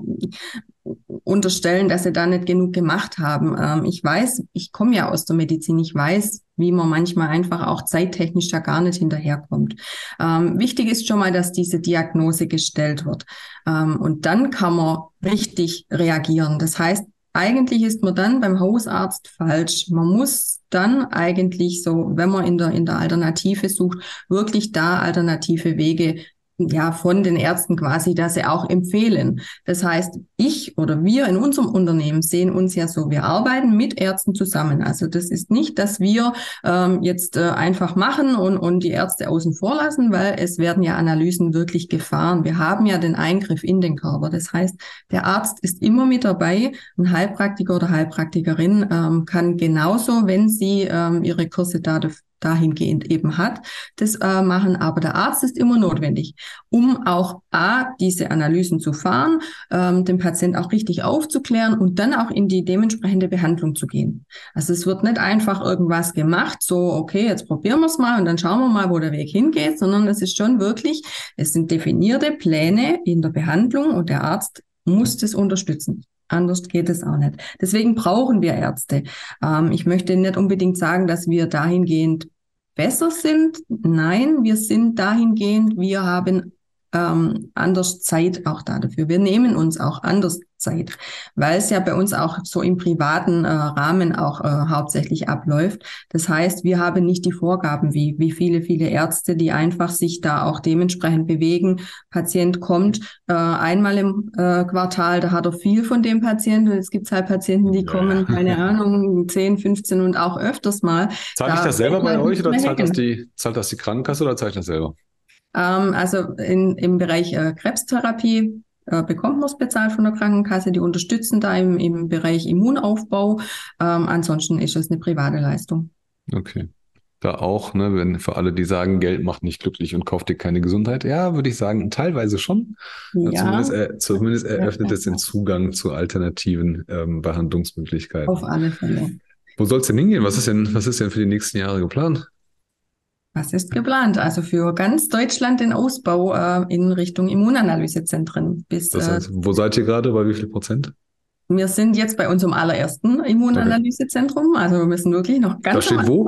unterstellen, dass sie da nicht genug gemacht haben. Ähm, ich weiß, ich komme ja aus der Medizin, ich weiß, wie man manchmal einfach auch zeittechnisch da gar nicht hinterherkommt. Ähm, wichtig ist schon mal, dass diese Diagnose gestellt wird. Ähm, und dann kann man richtig reagieren. Das heißt, eigentlich ist man dann beim Hausarzt falsch. Man muss dann eigentlich so, wenn man in der, in der Alternative sucht, wirklich da alternative Wege ja, von den Ärzten quasi, dass sie auch empfehlen. Das heißt, ich oder wir in unserem Unternehmen sehen uns ja so, wir arbeiten mit Ärzten zusammen. Also das ist nicht, dass wir ähm, jetzt äh, einfach machen und, und die Ärzte außen vor lassen, weil es werden ja Analysen wirklich gefahren. Wir haben ja den Eingriff in den Körper. Das heißt, der Arzt ist immer mit dabei. Ein Heilpraktiker oder Heilpraktikerin ähm, kann genauso, wenn sie ähm, ihre Kurse da dahingehend eben hat, das äh, machen. Aber der Arzt ist immer notwendig, um auch A, diese Analysen zu fahren, ähm, den Patient auch richtig aufzuklären und dann auch in die dementsprechende Behandlung zu gehen. Also es wird nicht einfach irgendwas gemacht, so, okay, jetzt probieren wir es mal und dann schauen wir mal, wo der Weg hingeht, sondern es ist schon wirklich, es sind definierte Pläne in der Behandlung und der Arzt muss das unterstützen. Anders geht es auch nicht. Deswegen brauchen wir Ärzte. Ähm, ich möchte nicht unbedingt sagen, dass wir dahingehend besser sind. Nein, wir sind dahingehend, wir haben ähm, anders Zeit auch da dafür. Wir nehmen uns auch anders Zeit, weil es ja bei uns auch so im privaten äh, Rahmen auch äh, hauptsächlich abläuft. Das heißt, wir haben nicht die Vorgaben wie, wie viele, viele Ärzte, die einfach sich da auch dementsprechend bewegen. Patient kommt äh, einmal im äh, Quartal, da hat er viel von dem Patienten. Und es gibt halt Patienten, die ja. kommen, keine Ahnung, 10, 15 und auch öfters mal. Zahle ich das selber bei euch oder zahlt das, die, zahlt das die Krankenkasse oder zahle ich das selber? Ähm, also in, im Bereich äh, Krebstherapie äh, bekommt man es bezahlt von der Krankenkasse. Die unterstützen da im, im Bereich Immunaufbau. Ähm, ansonsten ist es eine private Leistung. Okay. Da auch, ne, wenn für alle, die sagen, Geld macht nicht glücklich und kauft dir keine Gesundheit, ja, würde ich sagen, teilweise schon. Ja. Zumindest, äh, zumindest eröffnet es den Zugang zu alternativen ähm, Behandlungsmöglichkeiten. Auf alle Fälle. Wo soll es denn hingehen? Was ist denn, was ist denn für die nächsten Jahre geplant? Was ist geplant? Also für ganz Deutschland den Ausbau äh, in Richtung Immunanalysezentren. Bis, das heißt, äh, wo seid ihr gerade? Bei wie viel Prozent? Wir sind jetzt bei unserem allerersten Immunanalysezentrum. Okay. Also wir müssen wirklich noch ganz. Das steht wo?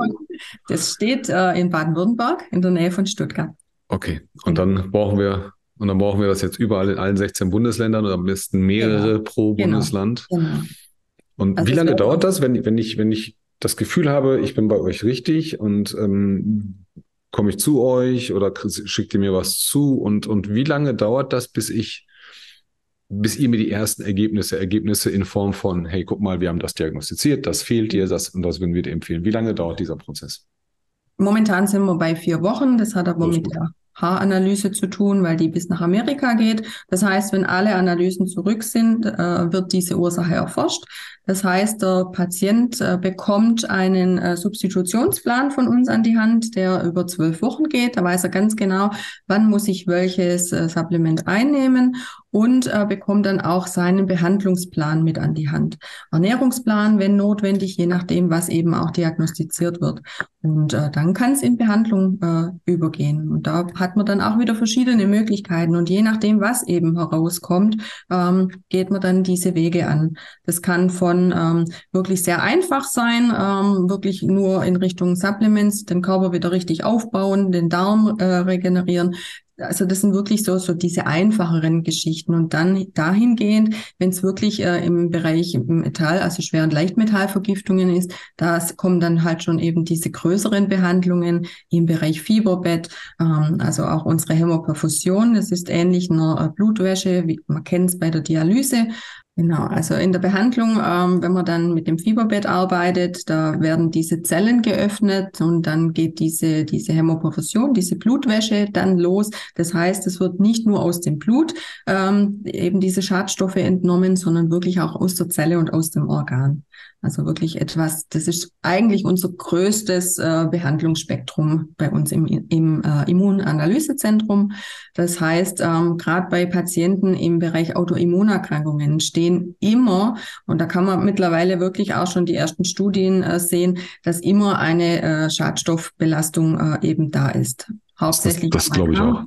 Das steht äh, in Baden-Württemberg in der Nähe von Stuttgart. Okay. Und dann brauchen wir und dann brauchen wir das jetzt überall in allen 16 Bundesländern oder am besten mehrere genau. pro genau. Bundesland. Genau. Und also wie lange dauert das, wenn, wenn ich, wenn ich das Gefühl habe, ich bin bei euch richtig und ähm, komme ich zu euch oder schickt ihr mir was zu und, und wie lange dauert das, bis ich, bis ihr mir die ersten Ergebnisse, Ergebnisse in Form von, hey, guck mal, wir haben das diagnostiziert, das fehlt dir, das und das würden wir dir empfehlen. Wie lange dauert dieser Prozess? Momentan sind wir bei vier Wochen. Das hat aber mit der Haaranalyse zu tun, weil die bis nach Amerika geht. Das heißt, wenn alle Analysen zurück sind, äh, wird diese Ursache erforscht. Das heißt, der Patient äh, bekommt einen äh, Substitutionsplan von uns an die Hand, der über zwölf Wochen geht. Da weiß er ganz genau, wann muss ich welches äh, Supplement einnehmen und äh, bekommt dann auch seinen Behandlungsplan mit an die Hand. Ernährungsplan, wenn notwendig, je nachdem, was eben auch diagnostiziert wird. Und äh, dann kann es in Behandlung äh, übergehen. Und da hat man dann auch wieder verschiedene Möglichkeiten. Und je nachdem, was eben herauskommt, ähm, geht man dann diese Wege an. Das kann von ähm, wirklich sehr einfach sein, ähm, wirklich nur in Richtung Supplements, den Körper wieder richtig aufbauen, den Darm äh, regenerieren. Also das sind wirklich so, so diese einfacheren Geschichten. Und dann dahingehend, wenn es wirklich äh, im Bereich Metall, also Schwer- und Leichtmetallvergiftungen ist, da kommen dann halt schon eben diese größeren Behandlungen im Bereich Fieberbett, ähm, also auch unsere Hämoperfusion. Das ist ähnlich einer äh, Blutwäsche, wie man kennt es bei der Dialyse. Genau, also in der Behandlung, ähm, wenn man dann mit dem Fieberbett arbeitet, da werden diese Zellen geöffnet und dann geht diese, diese Hämoperfusion, diese Blutwäsche dann los. Das heißt, es wird nicht nur aus dem Blut ähm, eben diese Schadstoffe entnommen, sondern wirklich auch aus der Zelle und aus dem Organ. Also wirklich etwas, das ist eigentlich unser größtes äh, Behandlungsspektrum bei uns im, im äh, Immunanalysezentrum. Das heißt, ähm, gerade bei Patienten im Bereich Autoimmunerkrankungen stehen immer, und da kann man mittlerweile wirklich auch schon die ersten Studien äh, sehen, dass immer eine äh, Schadstoffbelastung äh, eben da ist. Hauptsächlich. Das, das glaube ich auch.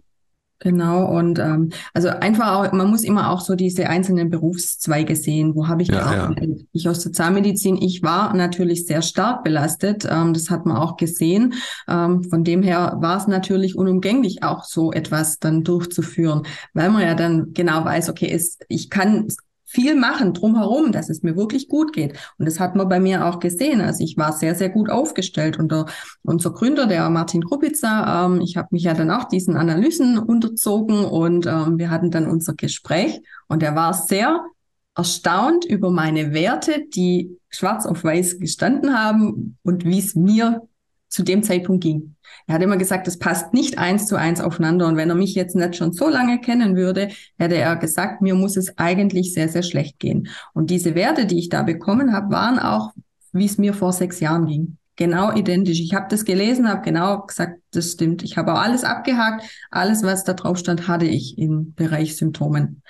Genau, und ähm, also einfach auch, man muss immer auch so diese einzelnen Berufszweige sehen, wo habe ich ja, gearbeitet. Ja. Ich aus der Zahnmedizin, ich war natürlich sehr stark belastet, ähm, das hat man auch gesehen. Ähm, von dem her war es natürlich unumgänglich, auch so etwas dann durchzuführen, weil man ja dann genau weiß, okay, es, ich kann viel machen drumherum, dass es mir wirklich gut geht. Und das hat man bei mir auch gesehen. Also ich war sehr, sehr gut aufgestellt. Und der, unser Gründer, der Martin Krupitzer, ähm, ich habe mich ja dann auch diesen Analysen unterzogen und ähm, wir hatten dann unser Gespräch und er war sehr erstaunt über meine Werte, die schwarz auf weiß gestanden haben und wie es mir zu dem Zeitpunkt ging. Er hat immer gesagt, es passt nicht eins zu eins aufeinander. Und wenn er mich jetzt nicht schon so lange kennen würde, hätte er gesagt, mir muss es eigentlich sehr, sehr schlecht gehen. Und diese Werte, die ich da bekommen habe, waren auch, wie es mir vor sechs Jahren ging. Genau identisch. Ich habe das gelesen, habe genau gesagt, das stimmt. Ich habe auch alles abgehakt. Alles, was da drauf stand, hatte ich im Bereich Symptomen.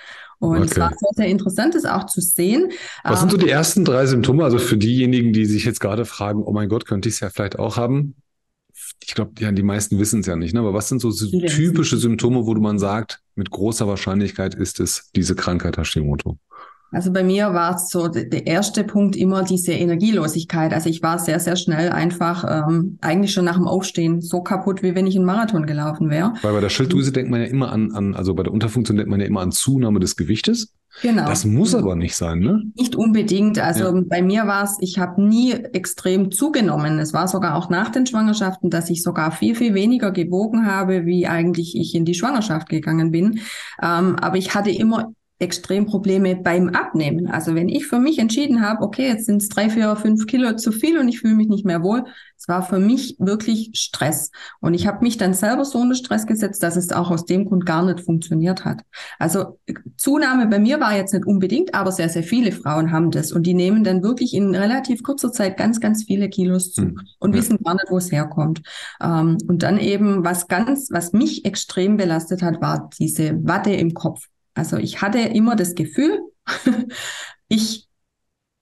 Und okay. es war sehr, sehr interessant, das auch zu sehen. Was sind so die ähm, ersten drei Symptome? Also für diejenigen, die sich jetzt gerade fragen, oh mein Gott, könnte ich es ja vielleicht auch haben? Ich glaube, ja, die meisten wissen es ja nicht, ne? aber was sind so typische Symptome, wo man sagt, mit großer Wahrscheinlichkeit ist es diese Krankheit Hashimoto? Also bei mir war es so der erste Punkt immer diese Energielosigkeit. Also ich war sehr, sehr schnell einfach ähm, eigentlich schon nach dem Aufstehen so kaputt, wie wenn ich einen Marathon gelaufen wäre. Weil bei der Schilddrüse denkt man ja immer an, an, also bei der Unterfunktion denkt man ja immer an Zunahme des Gewichtes. Genau. Das muss genau. aber nicht sein, ne? Nicht unbedingt. Also ja. bei mir war es, ich habe nie extrem zugenommen. Es war sogar auch nach den Schwangerschaften, dass ich sogar viel, viel weniger gewogen habe, wie eigentlich ich in die Schwangerschaft gegangen bin. Ähm, aber ich hatte immer Extremprobleme beim Abnehmen. Also wenn ich für mich entschieden habe, okay, jetzt sind es drei, vier, fünf Kilo zu viel und ich fühle mich nicht mehr wohl, es war für mich wirklich Stress. Und ich habe mich dann selber so unter Stress gesetzt, dass es auch aus dem Grund gar nicht funktioniert hat. Also Zunahme bei mir war jetzt nicht unbedingt, aber sehr, sehr viele Frauen haben das und die nehmen dann wirklich in relativ kurzer Zeit ganz, ganz viele Kilos zu mhm. und wissen gar nicht, wo es herkommt. Ähm, und dann eben was ganz, was mich extrem belastet hat, war diese Watte im Kopf. Also ich hatte immer das Gefühl, ich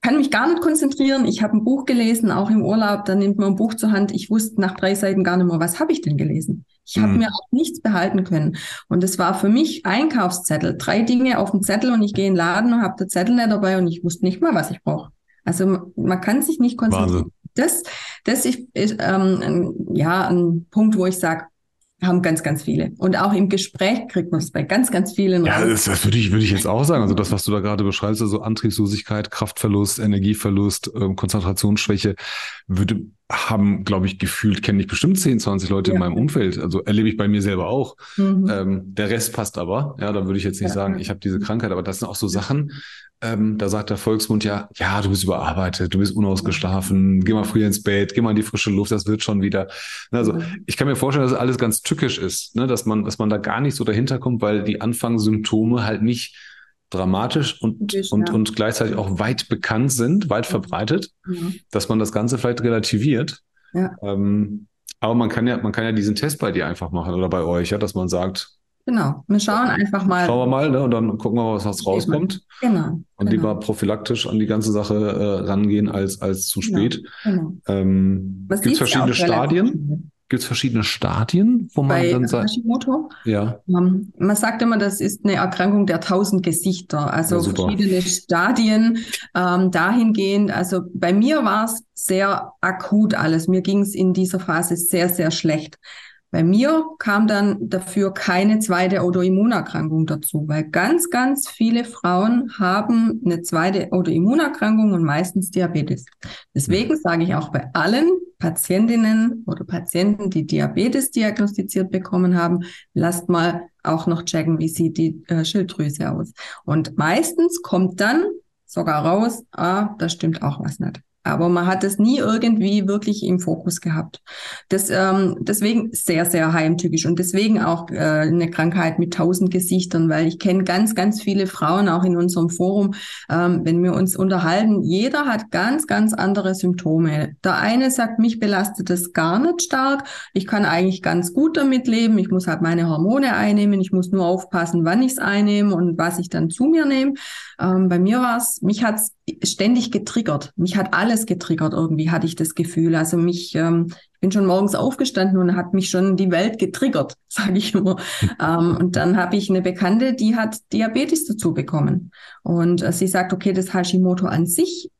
kann mich gar nicht konzentrieren. Ich habe ein Buch gelesen, auch im Urlaub, dann nimmt man ein Buch zur Hand. Ich wusste nach drei Seiten gar nicht mehr, was habe ich denn gelesen. Ich habe mhm. mir auch nichts behalten können. Und es war für mich Einkaufszettel. Drei Dinge auf dem Zettel und ich gehe in den Laden und habe den Zettel nicht dabei und ich wusste nicht mal, was ich brauche. Also man kann sich nicht konzentrieren. Wahnsinn. Das, das ist, ist ähm, ein, ja ein Punkt, wo ich sage, haben ganz, ganz viele. Und auch im Gespräch kriegt man es bei ganz, ganz vielen. Ja, das, das, würde ich, würde ich jetzt auch sagen. Also das, was du da gerade beschreibst, also Antriebslosigkeit, Kraftverlust, Energieverlust, ähm, Konzentrationsschwäche, würde, haben, glaube ich, gefühlt, kenne ich bestimmt 10, 20 Leute ja. in meinem Umfeld. Also erlebe ich bei mir selber auch. Mhm. Ähm, der Rest passt aber. Ja, da würde ich jetzt nicht ja. sagen, ich habe diese Krankheit, aber das sind auch so Sachen, ähm, da sagt der Volksmund ja, ja, du bist überarbeitet, du bist unausgeschlafen, geh mal früher ins Bett, geh mal in die frische Luft, das wird schon wieder. Also mhm. ich kann mir vorstellen, dass alles ganz tückisch ist, ne? dass man, dass man da gar nicht so dahinter kommt, weil die Anfangssymptome halt nicht dramatisch und, Typisch, und, ja. und gleichzeitig auch weit bekannt sind, weit verbreitet, ja. dass man das Ganze vielleicht relativiert. Ja. Ähm, aber man kann ja, man kann ja diesen Test bei dir einfach machen oder bei euch, ja, dass man sagt, Genau, wir schauen einfach mal. Schauen wir mal, ne? Und dann gucken wir mal, was, was rauskommt. Genau. Und genau. lieber prophylaktisch an die ganze Sache äh, rangehen als, als zu genau, spät. Genau. Ähm, Gibt es verschiedene Stadien? Gibt es verschiedene Stadien, wo man Bei dann sagt? Hashimoto? Ja. Um, ähm, man sagt immer, das ist eine Erkrankung der tausend Gesichter, also ja, verschiedene Stadien ähm, dahingehend. Also bei mir war es sehr akut alles. Mir ging es in dieser Phase sehr, sehr schlecht. Bei mir kam dann dafür keine zweite Autoimmunerkrankung dazu, weil ganz, ganz viele Frauen haben eine zweite Autoimmunerkrankung und meistens Diabetes. Deswegen sage ich auch bei allen Patientinnen oder Patienten, die Diabetes diagnostiziert bekommen haben, lasst mal auch noch checken, wie sieht die äh, Schilddrüse aus. Und meistens kommt dann sogar raus, ah, da stimmt auch was nicht aber man hat es nie irgendwie wirklich im Fokus gehabt. Das, ähm, deswegen sehr, sehr heimtückisch und deswegen auch äh, eine Krankheit mit tausend Gesichtern, weil ich kenne ganz, ganz viele Frauen auch in unserem Forum, ähm, wenn wir uns unterhalten, jeder hat ganz, ganz andere Symptome. Der eine sagt, mich belastet das gar nicht stark, ich kann eigentlich ganz gut damit leben, ich muss halt meine Hormone einnehmen, ich muss nur aufpassen, wann ich es einnehme und was ich dann zu mir nehme. Ähm, bei mir war es, mich hat es ständig getriggert. Mich hat alles getriggert irgendwie, hatte ich das Gefühl. Also mich, ähm, ich bin schon morgens aufgestanden und hat mich schon die Welt getriggert, sage ich immer. ähm, und dann habe ich eine Bekannte, die hat Diabetes dazu bekommen. Und äh, sie sagt, okay, das Hashimoto an sich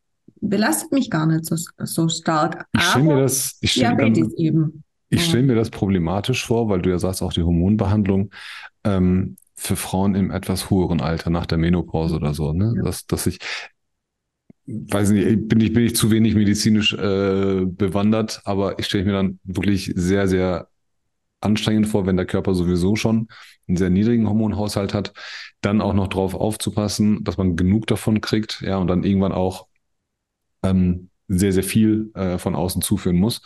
belastet mich gar nicht so, so stark. Ich stelle mir das, ich stell, Diabetes dann, eben. Ich stelle mir das problematisch vor, weil du ja sagst, auch die Hormonbehandlung. Ähm, für Frauen im etwas höheren Alter, nach der Menopause oder so, ne? Dass, dass ich, weiß nicht, bin ich, bin ich zu wenig medizinisch äh, bewandert, aber ich stelle mir dann wirklich sehr, sehr anstrengend vor, wenn der Körper sowieso schon einen sehr niedrigen Hormonhaushalt hat, dann auch noch drauf aufzupassen, dass man genug davon kriegt, ja, und dann irgendwann auch ähm, sehr, sehr viel äh, von außen zuführen muss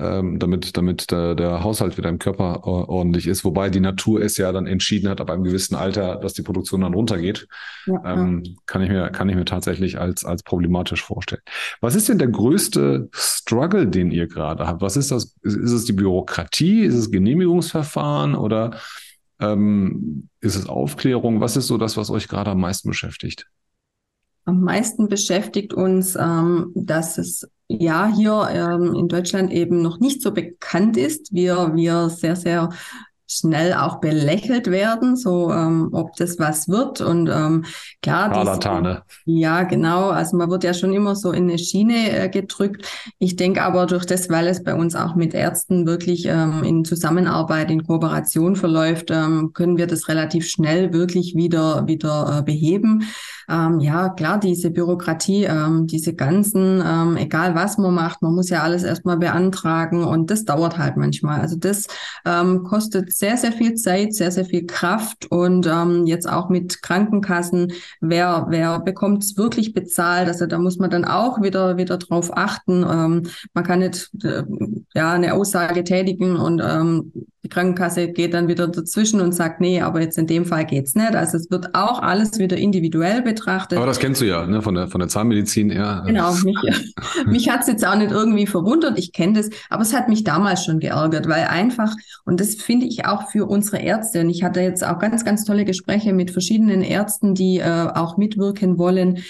ähm, damit, damit der, der Haushalt wieder im Körper ordentlich ist. Wobei die Natur es ja dann entschieden hat, ab einem gewissen Alter, dass die Produktion dann runtergeht. Ja, ähm, ja. Kann ich mir, kann ich mir tatsächlich als, als problematisch vorstellen. Was ist denn der größte Struggle, den ihr gerade habt? Was ist das? Ist, ist es die Bürokratie? Ist es Genehmigungsverfahren oder ähm, ist es Aufklärung? Was ist so das, was euch gerade am meisten beschäftigt? Am meisten beschäftigt uns, ähm, dass es ja hier ähm, in Deutschland eben noch nicht so bekannt ist. Wir, wir sehr, sehr schnell auch belächelt werden, so ähm, ob das was wird. Und ähm, klar, Charlatane. ja, genau. Also man wird ja schon immer so in eine Schiene äh, gedrückt. Ich denke aber durch das, weil es bei uns auch mit Ärzten wirklich ähm, in Zusammenarbeit, in Kooperation verläuft, ähm, können wir das relativ schnell wirklich wieder wieder äh, beheben. Ähm, ja, klar, diese Bürokratie, ähm, diese ganzen, ähm, egal was man macht, man muss ja alles erstmal beantragen und das dauert halt manchmal. Also das ähm, kostet sehr, sehr viel Zeit, sehr, sehr viel Kraft und ähm, jetzt auch mit Krankenkassen, wer, wer bekommt es wirklich bezahlt? Also da muss man dann auch wieder, wieder drauf achten. Ähm, man kann nicht äh, ja eine Aussage tätigen und ähm, die Krankenkasse geht dann wieder dazwischen und sagt, nee, aber jetzt in dem Fall geht's nicht. Also es wird auch alles wieder individuell betrachtet. Aber das kennst du ja, ne, von der, von der Zahnmedizin, ja. Genau, mich, mich hat's jetzt auch nicht irgendwie verwundert, ich kenne das, aber es hat mich damals schon geärgert, weil einfach, und das finde ich auch für unsere Ärzte, und ich hatte jetzt auch ganz, ganz tolle Gespräche mit verschiedenen Ärzten, die äh, auch mitwirken wollen,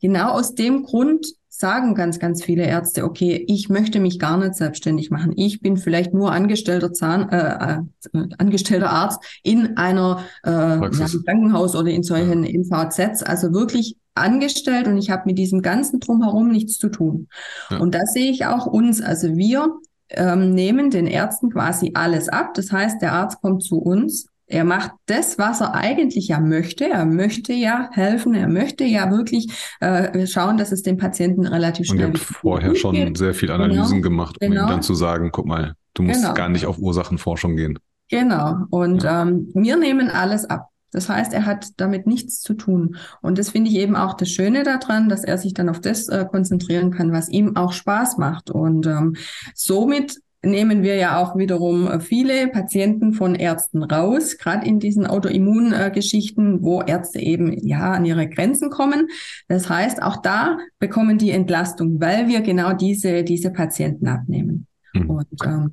genau aus dem Grund, sagen ganz, ganz viele Ärzte, okay, ich möchte mich gar nicht selbstständig machen. Ich bin vielleicht nur angestellter Zahn, äh, äh, angestellter Arzt in einer äh, ja, Krankenhaus oder in solchen ja. MVZs, also wirklich angestellt und ich habe mit diesem ganzen drumherum nichts zu tun. Ja. Und da sehe ich auch uns, also wir ähm, nehmen den Ärzten quasi alles ab. Das heißt, der Arzt kommt zu uns er macht das, was er eigentlich ja möchte. Er möchte ja helfen. Er möchte ja wirklich äh, schauen, dass es dem Patienten relativ schnell. Und ihr habt vorher schon geht. sehr viel Analysen genau. gemacht, um genau. ihm dann zu sagen, guck mal, du musst genau. gar nicht auf Ursachenforschung gehen. Genau. Und ja. ähm, wir nehmen alles ab. Das heißt, er hat damit nichts zu tun. Und das finde ich eben auch das Schöne daran, dass er sich dann auf das äh, konzentrieren kann, was ihm auch Spaß macht. Und ähm, somit nehmen wir ja auch wiederum äh, viele Patienten von Ärzten raus, gerade in diesen Autoimmungeschichten, wo Ärzte eben ja an ihre Grenzen kommen. Das heißt, auch da bekommen die Entlastung, weil wir genau diese, diese Patienten abnehmen. Mhm. Und ähm,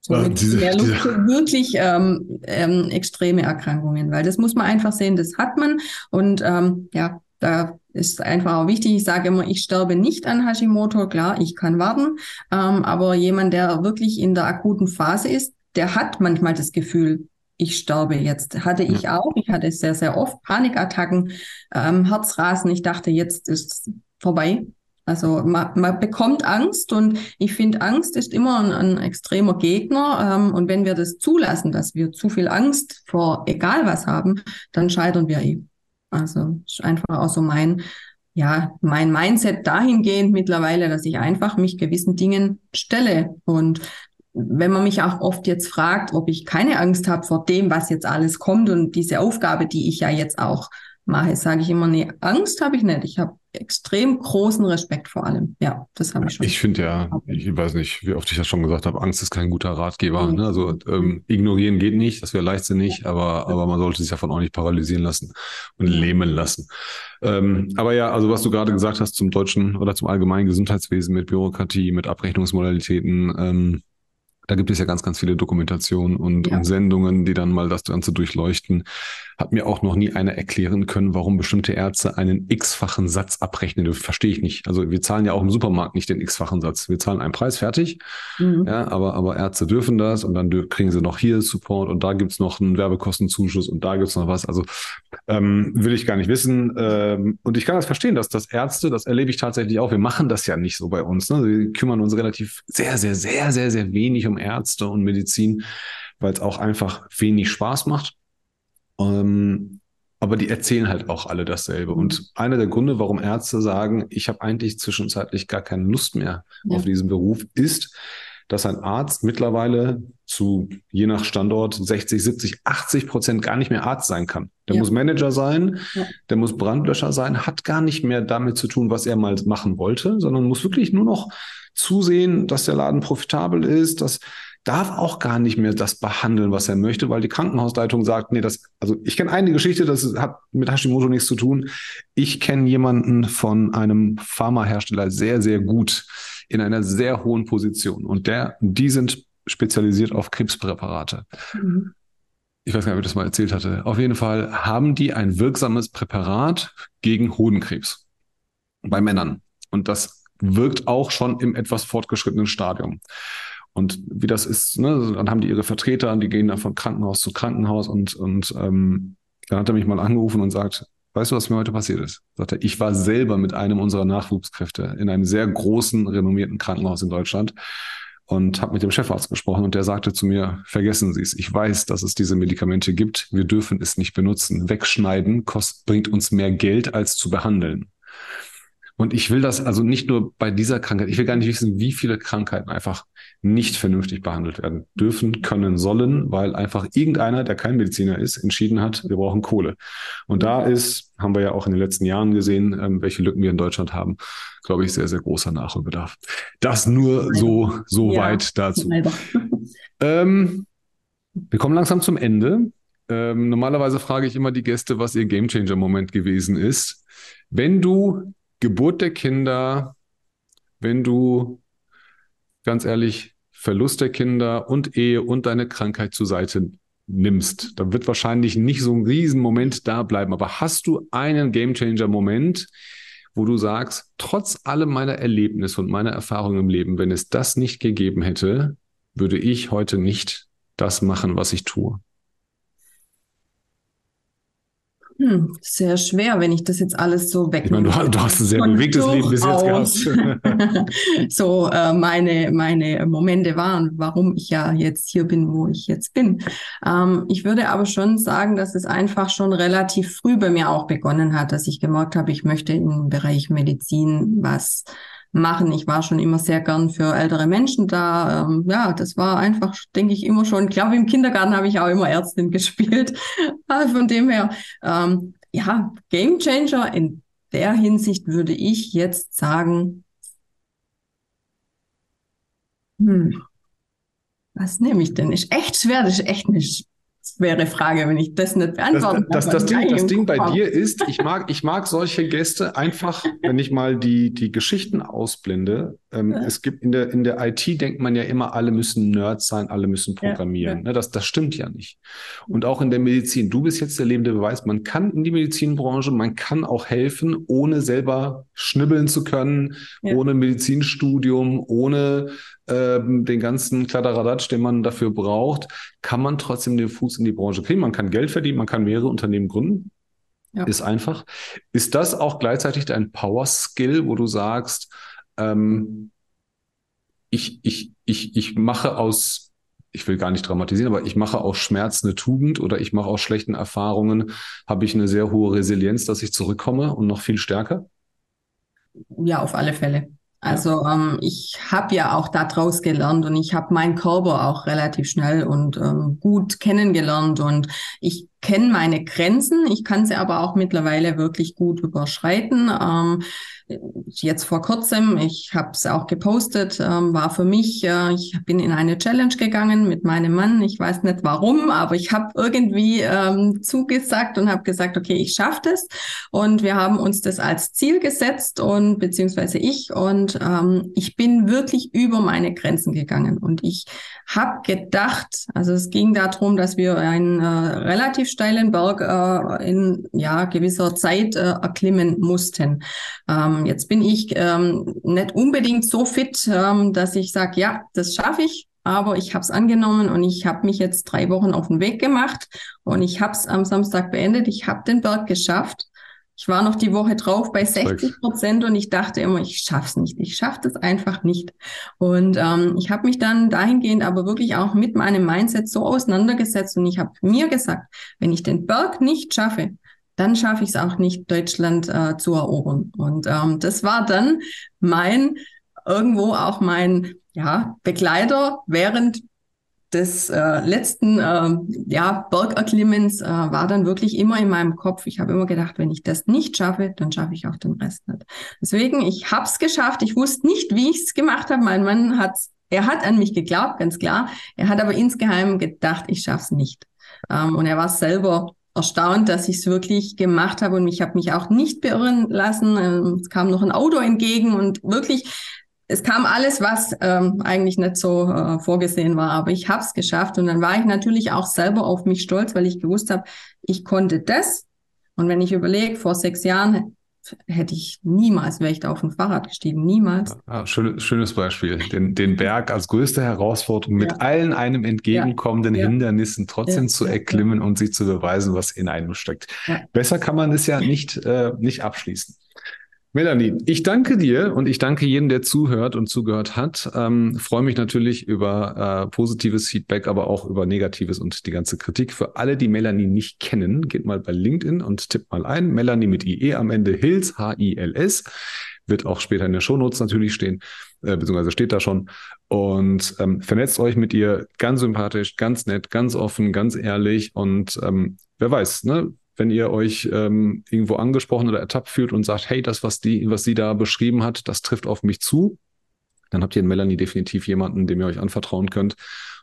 so diese, diese. wirklich ähm, ähm, extreme Erkrankungen, weil das muss man einfach sehen, das hat man. Und ähm, ja, da ist einfach auch wichtig. Ich sage immer, ich sterbe nicht an Hashimoto. Klar, ich kann warten. Ähm, aber jemand, der wirklich in der akuten Phase ist, der hat manchmal das Gefühl, ich sterbe jetzt. Hatte ich auch. Ich hatte sehr, sehr oft Panikattacken, ähm, Herzrasen. Ich dachte, jetzt ist es vorbei. Also man, man bekommt Angst und ich finde, Angst ist immer ein, ein extremer Gegner. Ähm, und wenn wir das zulassen, dass wir zu viel Angst vor egal was haben, dann scheitern wir eben. Also ist einfach auch so mein, ja, mein Mindset dahingehend mittlerweile, dass ich einfach mich gewissen Dingen stelle. Und wenn man mich auch oft jetzt fragt, ob ich keine Angst habe vor dem, was jetzt alles kommt und diese Aufgabe, die ich ja jetzt auch mache, sage ich immer, nee, Angst habe ich nicht. Ich habe extrem großen Respekt vor allem. Ja, das habe ich schon. Ich finde ja, ich weiß nicht, wie oft ich das schon gesagt habe, Angst ist kein guter Ratgeber. Mhm. Ne? Also ähm, ignorieren geht nicht, das wäre leichtsinnig, aber, aber man sollte sich davon auch nicht paralysieren lassen und lähmen lassen. Ähm, aber ja, also was du gerade gesagt hast zum deutschen oder zum allgemeinen Gesundheitswesen mit Bürokratie, mit Abrechnungsmodalitäten, ähm, da gibt es ja ganz, ganz viele Dokumentationen und, ja. und, Sendungen, die dann mal das Ganze durchleuchten. Hat mir auch noch nie einer erklären können, warum bestimmte Ärzte einen x-fachen Satz abrechnen. Das verstehe ich nicht. Also wir zahlen ja auch im Supermarkt nicht den x-fachen Satz. Wir zahlen einen Preis fertig. Mhm. Ja, aber, aber Ärzte dürfen das und dann kriegen sie noch hier Support und da gibt's noch einen Werbekostenzuschuss und da gibt's noch was. Also ähm, will ich gar nicht wissen. Ähm, und ich kann das verstehen, dass das Ärzte, das erlebe ich tatsächlich auch. Wir machen das ja nicht so bei uns. Ne? Wir kümmern uns relativ sehr, sehr, sehr, sehr, sehr wenig um um Ärzte und Medizin, weil es auch einfach wenig Spaß macht. Ähm, aber die erzählen halt auch alle dasselbe. Und einer der Gründe, warum Ärzte sagen, ich habe eigentlich zwischenzeitlich gar keine Lust mehr ja. auf diesen Beruf, ist, dass ein Arzt mittlerweile zu je nach Standort 60, 70, 80 Prozent gar nicht mehr Arzt sein kann. Der ja. muss Manager sein, ja. der muss Brandlöscher sein, hat gar nicht mehr damit zu tun, was er mal machen wollte, sondern muss wirklich nur noch zusehen, dass der Laden profitabel ist, dass darf auch gar nicht mehr das behandeln, was er möchte, weil die Krankenhausleitung sagt, nee, das, also ich kenne eine Geschichte, das hat mit Hashimoto nichts zu tun. Ich kenne jemanden von einem Pharmahersteller sehr, sehr gut in einer sehr hohen Position und der, die sind spezialisiert auf Krebspräparate. Mhm. Ich weiß gar nicht, ob ich das mal erzählt hatte. Auf jeden Fall haben die ein wirksames Präparat gegen Hodenkrebs bei Männern. Und das wirkt auch schon im etwas fortgeschrittenen Stadium. Und wie das ist, ne, dann haben die ihre Vertreter, die gehen dann von Krankenhaus zu Krankenhaus und, und ähm, dann hat er mich mal angerufen und sagt, weißt du, was mir heute passiert ist? Sagt er, ich war selber mit einem unserer Nachwuchskräfte in einem sehr großen, renommierten Krankenhaus in Deutschland und habe mit dem Chefarzt gesprochen und der sagte zu mir, vergessen Sie es, ich weiß, dass es diese Medikamente gibt, wir dürfen es nicht benutzen. Wegschneiden kostet, bringt uns mehr Geld als zu behandeln. Und ich will das also nicht nur bei dieser Krankheit, ich will gar nicht wissen, wie viele Krankheiten einfach nicht vernünftig behandelt werden dürfen, können, sollen, weil einfach irgendeiner, der kein Mediziner ist, entschieden hat, wir brauchen Kohle. Und da ist, haben wir ja auch in den letzten Jahren gesehen, ähm, welche Lücken wir in Deutschland haben, glaube ich, sehr, sehr großer Nachholbedarf. Das nur so, so ja, weit dazu. Ähm, wir kommen langsam zum Ende. Ähm, normalerweise frage ich immer die Gäste, was ihr Gamechanger-Moment gewesen ist. Wenn du Geburt der Kinder, wenn du ganz ehrlich Verlust der Kinder und Ehe und deine Krankheit zur Seite nimmst, dann wird wahrscheinlich nicht so ein Riesenmoment da bleiben. Aber hast du einen Gamechanger-Moment, wo du sagst, trotz allem meiner Erlebnisse und meiner Erfahrungen im Leben, wenn es das nicht gegeben hätte, würde ich heute nicht das machen, was ich tue? Hm, sehr schwer, wenn ich das jetzt alles so wegnehme. Ich meine, du, du hast ein sehr bewegtes Leben bis jetzt gehabt. so äh, meine, meine Momente waren, warum ich ja jetzt hier bin, wo ich jetzt bin. Ähm, ich würde aber schon sagen, dass es einfach schon relativ früh bei mir auch begonnen hat, dass ich gemerkt habe, ich möchte im Bereich Medizin was machen. Ich war schon immer sehr gern für ältere Menschen da. Ähm, ja, das war einfach, denke ich, immer schon. Ich glaube, im Kindergarten habe ich auch immer Ärztin gespielt. Also von dem her, ähm, ja, Game Changer in der Hinsicht würde ich jetzt sagen, hm, was nehme ich denn? Ist echt schwer, das ist echt nicht schwere Frage, wenn ich das nicht beantworten das, das, das, Ding, das Ding bei dir ist, ich mag, ich mag solche Gäste einfach, wenn ich mal die, die Geschichten ausblende. Ähm, ja. Es gibt in der, in der IT denkt man ja immer, alle müssen Nerds sein, alle müssen programmieren. Ja, ja. Ne, das, das stimmt ja nicht. Und auch in der Medizin. Du bist jetzt der lebende Beweis. Man kann in die Medizinbranche, man kann auch helfen, ohne selber schnibbeln zu können, ohne Medizinstudium, ohne ähm, den ganzen Kladderadatsch, den man dafür braucht, kann man trotzdem den Fuß in die Branche kriegen. Man kann Geld verdienen, man kann mehrere Unternehmen gründen. Ja. Ist einfach. Ist das auch gleichzeitig dein Power-Skill, wo du sagst, ähm, ich, ich, ich, ich mache aus, ich will gar nicht dramatisieren, aber ich mache aus Schmerz eine Tugend oder ich mache aus schlechten Erfahrungen, habe ich eine sehr hohe Resilienz, dass ich zurückkomme und noch viel stärker? Ja, auf alle Fälle. Also ähm, ich habe ja auch daraus gelernt und ich habe meinen Körper auch relativ schnell und ähm, gut kennengelernt und ich kenne meine Grenzen. Ich kann sie aber auch mittlerweile wirklich gut überschreiten. Ähm, jetzt vor kurzem, ich habe es auch gepostet, ähm, war für mich, äh, ich bin in eine Challenge gegangen mit meinem Mann. Ich weiß nicht warum, aber ich habe irgendwie ähm, zugesagt und habe gesagt, okay, ich schaffe das. Und wir haben uns das als Ziel gesetzt und beziehungsweise ich und ähm, ich bin wirklich über meine Grenzen gegangen. Und ich habe gedacht, also es ging darum, dass wir einen äh, relativ steilen Berg äh, in ja gewisser Zeit äh, erklimmen mussten. Ähm, jetzt bin ich ähm, nicht unbedingt so fit, ähm, dass ich sage, ja, das schaffe ich. Aber ich habe es angenommen und ich habe mich jetzt drei Wochen auf den Weg gemacht und ich habe es am Samstag beendet. Ich habe den Berg geschafft. Ich war noch die Woche drauf bei 60 Prozent und ich dachte immer, ich schaff's nicht. Ich schaff das einfach nicht. Und ähm, ich habe mich dann dahingehend aber wirklich auch mit meinem Mindset so auseinandergesetzt und ich habe mir gesagt, wenn ich den Berg nicht schaffe, dann schaffe ich es auch nicht, Deutschland äh, zu erobern. Und ähm, das war dann mein, irgendwo auch mein ja, Begleiter während des äh, letzten äh, ja, Bergerklimmens äh, war dann wirklich immer in meinem Kopf. Ich habe immer gedacht, wenn ich das nicht schaffe, dann schaffe ich auch den Rest nicht. Deswegen, ich habe es geschafft. Ich wusste nicht, wie ich es gemacht habe. Mein Mann hat, er hat an mich geglaubt, ganz klar. Er hat aber insgeheim gedacht, ich schaffe es nicht. Ähm, und er war selber erstaunt, dass ich es wirklich gemacht habe und ich habe mich auch nicht beirren lassen. Ähm, es kam noch ein Auto entgegen und wirklich es kam alles, was ähm, eigentlich nicht so äh, vorgesehen war, aber ich habe es geschafft und dann war ich natürlich auch selber auf mich stolz, weil ich gewusst habe, ich konnte das. Und wenn ich überlege, vor sechs Jahren hätte ich niemals, wäre ich da auf ein Fahrrad gestiegen, niemals. Ja, schön, schönes Beispiel. Den, den Berg als größte Herausforderung mit allen einem entgegenkommenden ja. Hindernissen trotzdem zu erklimmen und sich zu beweisen, was in einem steckt. Besser kann man es ja nicht, äh, nicht abschließen. Melanie, ich danke dir und ich danke jedem, der zuhört und zugehört hat. Ähm, freue mich natürlich über äh, positives Feedback, aber auch über negatives und die ganze Kritik. Für alle, die Melanie nicht kennen, geht mal bei LinkedIn und tippt mal ein. Melanie mit IE am Ende, Hills, H-I-L-S. Wird auch später in der Shownotes natürlich stehen, äh, beziehungsweise steht da schon. Und ähm, vernetzt euch mit ihr ganz sympathisch, ganz nett, ganz offen, ganz ehrlich und ähm, wer weiß, ne? Wenn ihr euch ähm, irgendwo angesprochen oder ertappt fühlt und sagt, hey, das, was die, was sie da beschrieben hat, das trifft auf mich zu, dann habt ihr in Melanie definitiv jemanden, dem ihr euch anvertrauen könnt.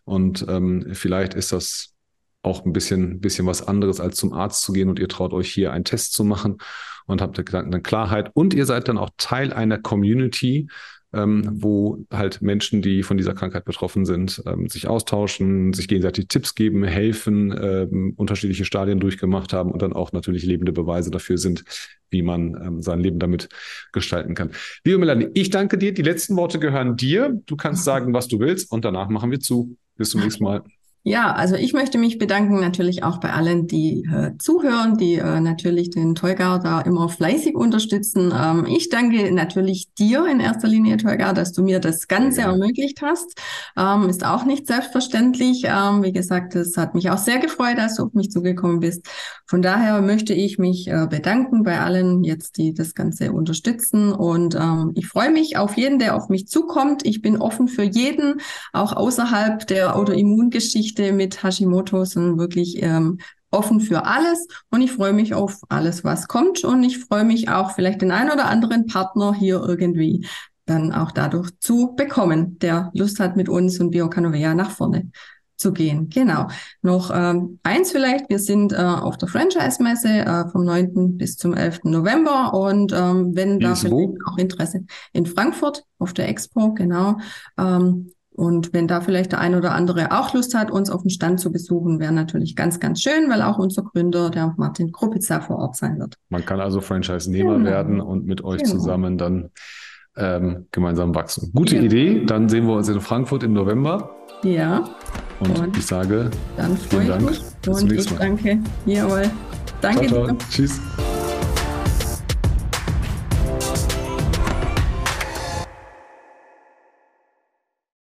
Und ähm, vielleicht ist das auch ein bisschen, bisschen was anderes, als zum Arzt zu gehen und ihr traut euch hier einen Test zu machen und habt eine Klarheit. Und ihr seid dann auch Teil einer Community, ähm, wo halt Menschen, die von dieser Krankheit betroffen sind, ähm, sich austauschen, sich gegenseitig Tipps geben, helfen, ähm, unterschiedliche Stadien durchgemacht haben und dann auch natürlich lebende Beweise dafür sind, wie man ähm, sein Leben damit gestalten kann. Liebe Melanie, ich danke dir. Die letzten Worte gehören dir. Du kannst sagen, was du willst und danach machen wir zu. Bis zum nächsten Mal. Ja, also ich möchte mich bedanken natürlich auch bei allen, die äh, zuhören, die äh, natürlich den Tolga da immer fleißig unterstützen. Ähm, ich danke natürlich dir in erster Linie, Tolga, dass du mir das Ganze ja. ermöglicht hast. Ähm, ist auch nicht selbstverständlich. Ähm, wie gesagt, es hat mich auch sehr gefreut, dass du auf mich zugekommen bist. Von daher möchte ich mich äh, bedanken bei allen jetzt, die das Ganze unterstützen. Und ähm, ich freue mich auf jeden, der auf mich zukommt. Ich bin offen für jeden, auch außerhalb der Autoimmungeschichte Geschichte mit Hashimoto, sondern wirklich ähm, offen für alles und ich freue mich auf alles, was kommt und ich freue mich auch vielleicht den einen oder anderen Partner hier irgendwie dann auch dadurch zu bekommen, der Lust hat mit uns und Biocanovea nach vorne zu gehen. Genau. Noch ähm, eins vielleicht, wir sind äh, auf der Franchise-Messe äh, vom 9. bis zum 11. November und ähm, wenn da vielleicht auch Interesse in Frankfurt auf der Expo, genau. Ähm, und wenn da vielleicht der ein oder andere auch Lust hat, uns auf dem Stand zu besuchen, wäre natürlich ganz, ganz schön, weil auch unser Gründer, der Martin Krupitzer, vor Ort sein wird. Man kann also Franchise-Nehmer genau. werden und mit euch genau. zusammen dann ähm, gemeinsam wachsen. Gute ja. Idee. Dann sehen wir uns in Frankfurt im November. Ja. Und, und ich sage dann vielen Dank. Mich. Und ich danke. Jawohl. Danke. Ciao, ciao. Tschüss.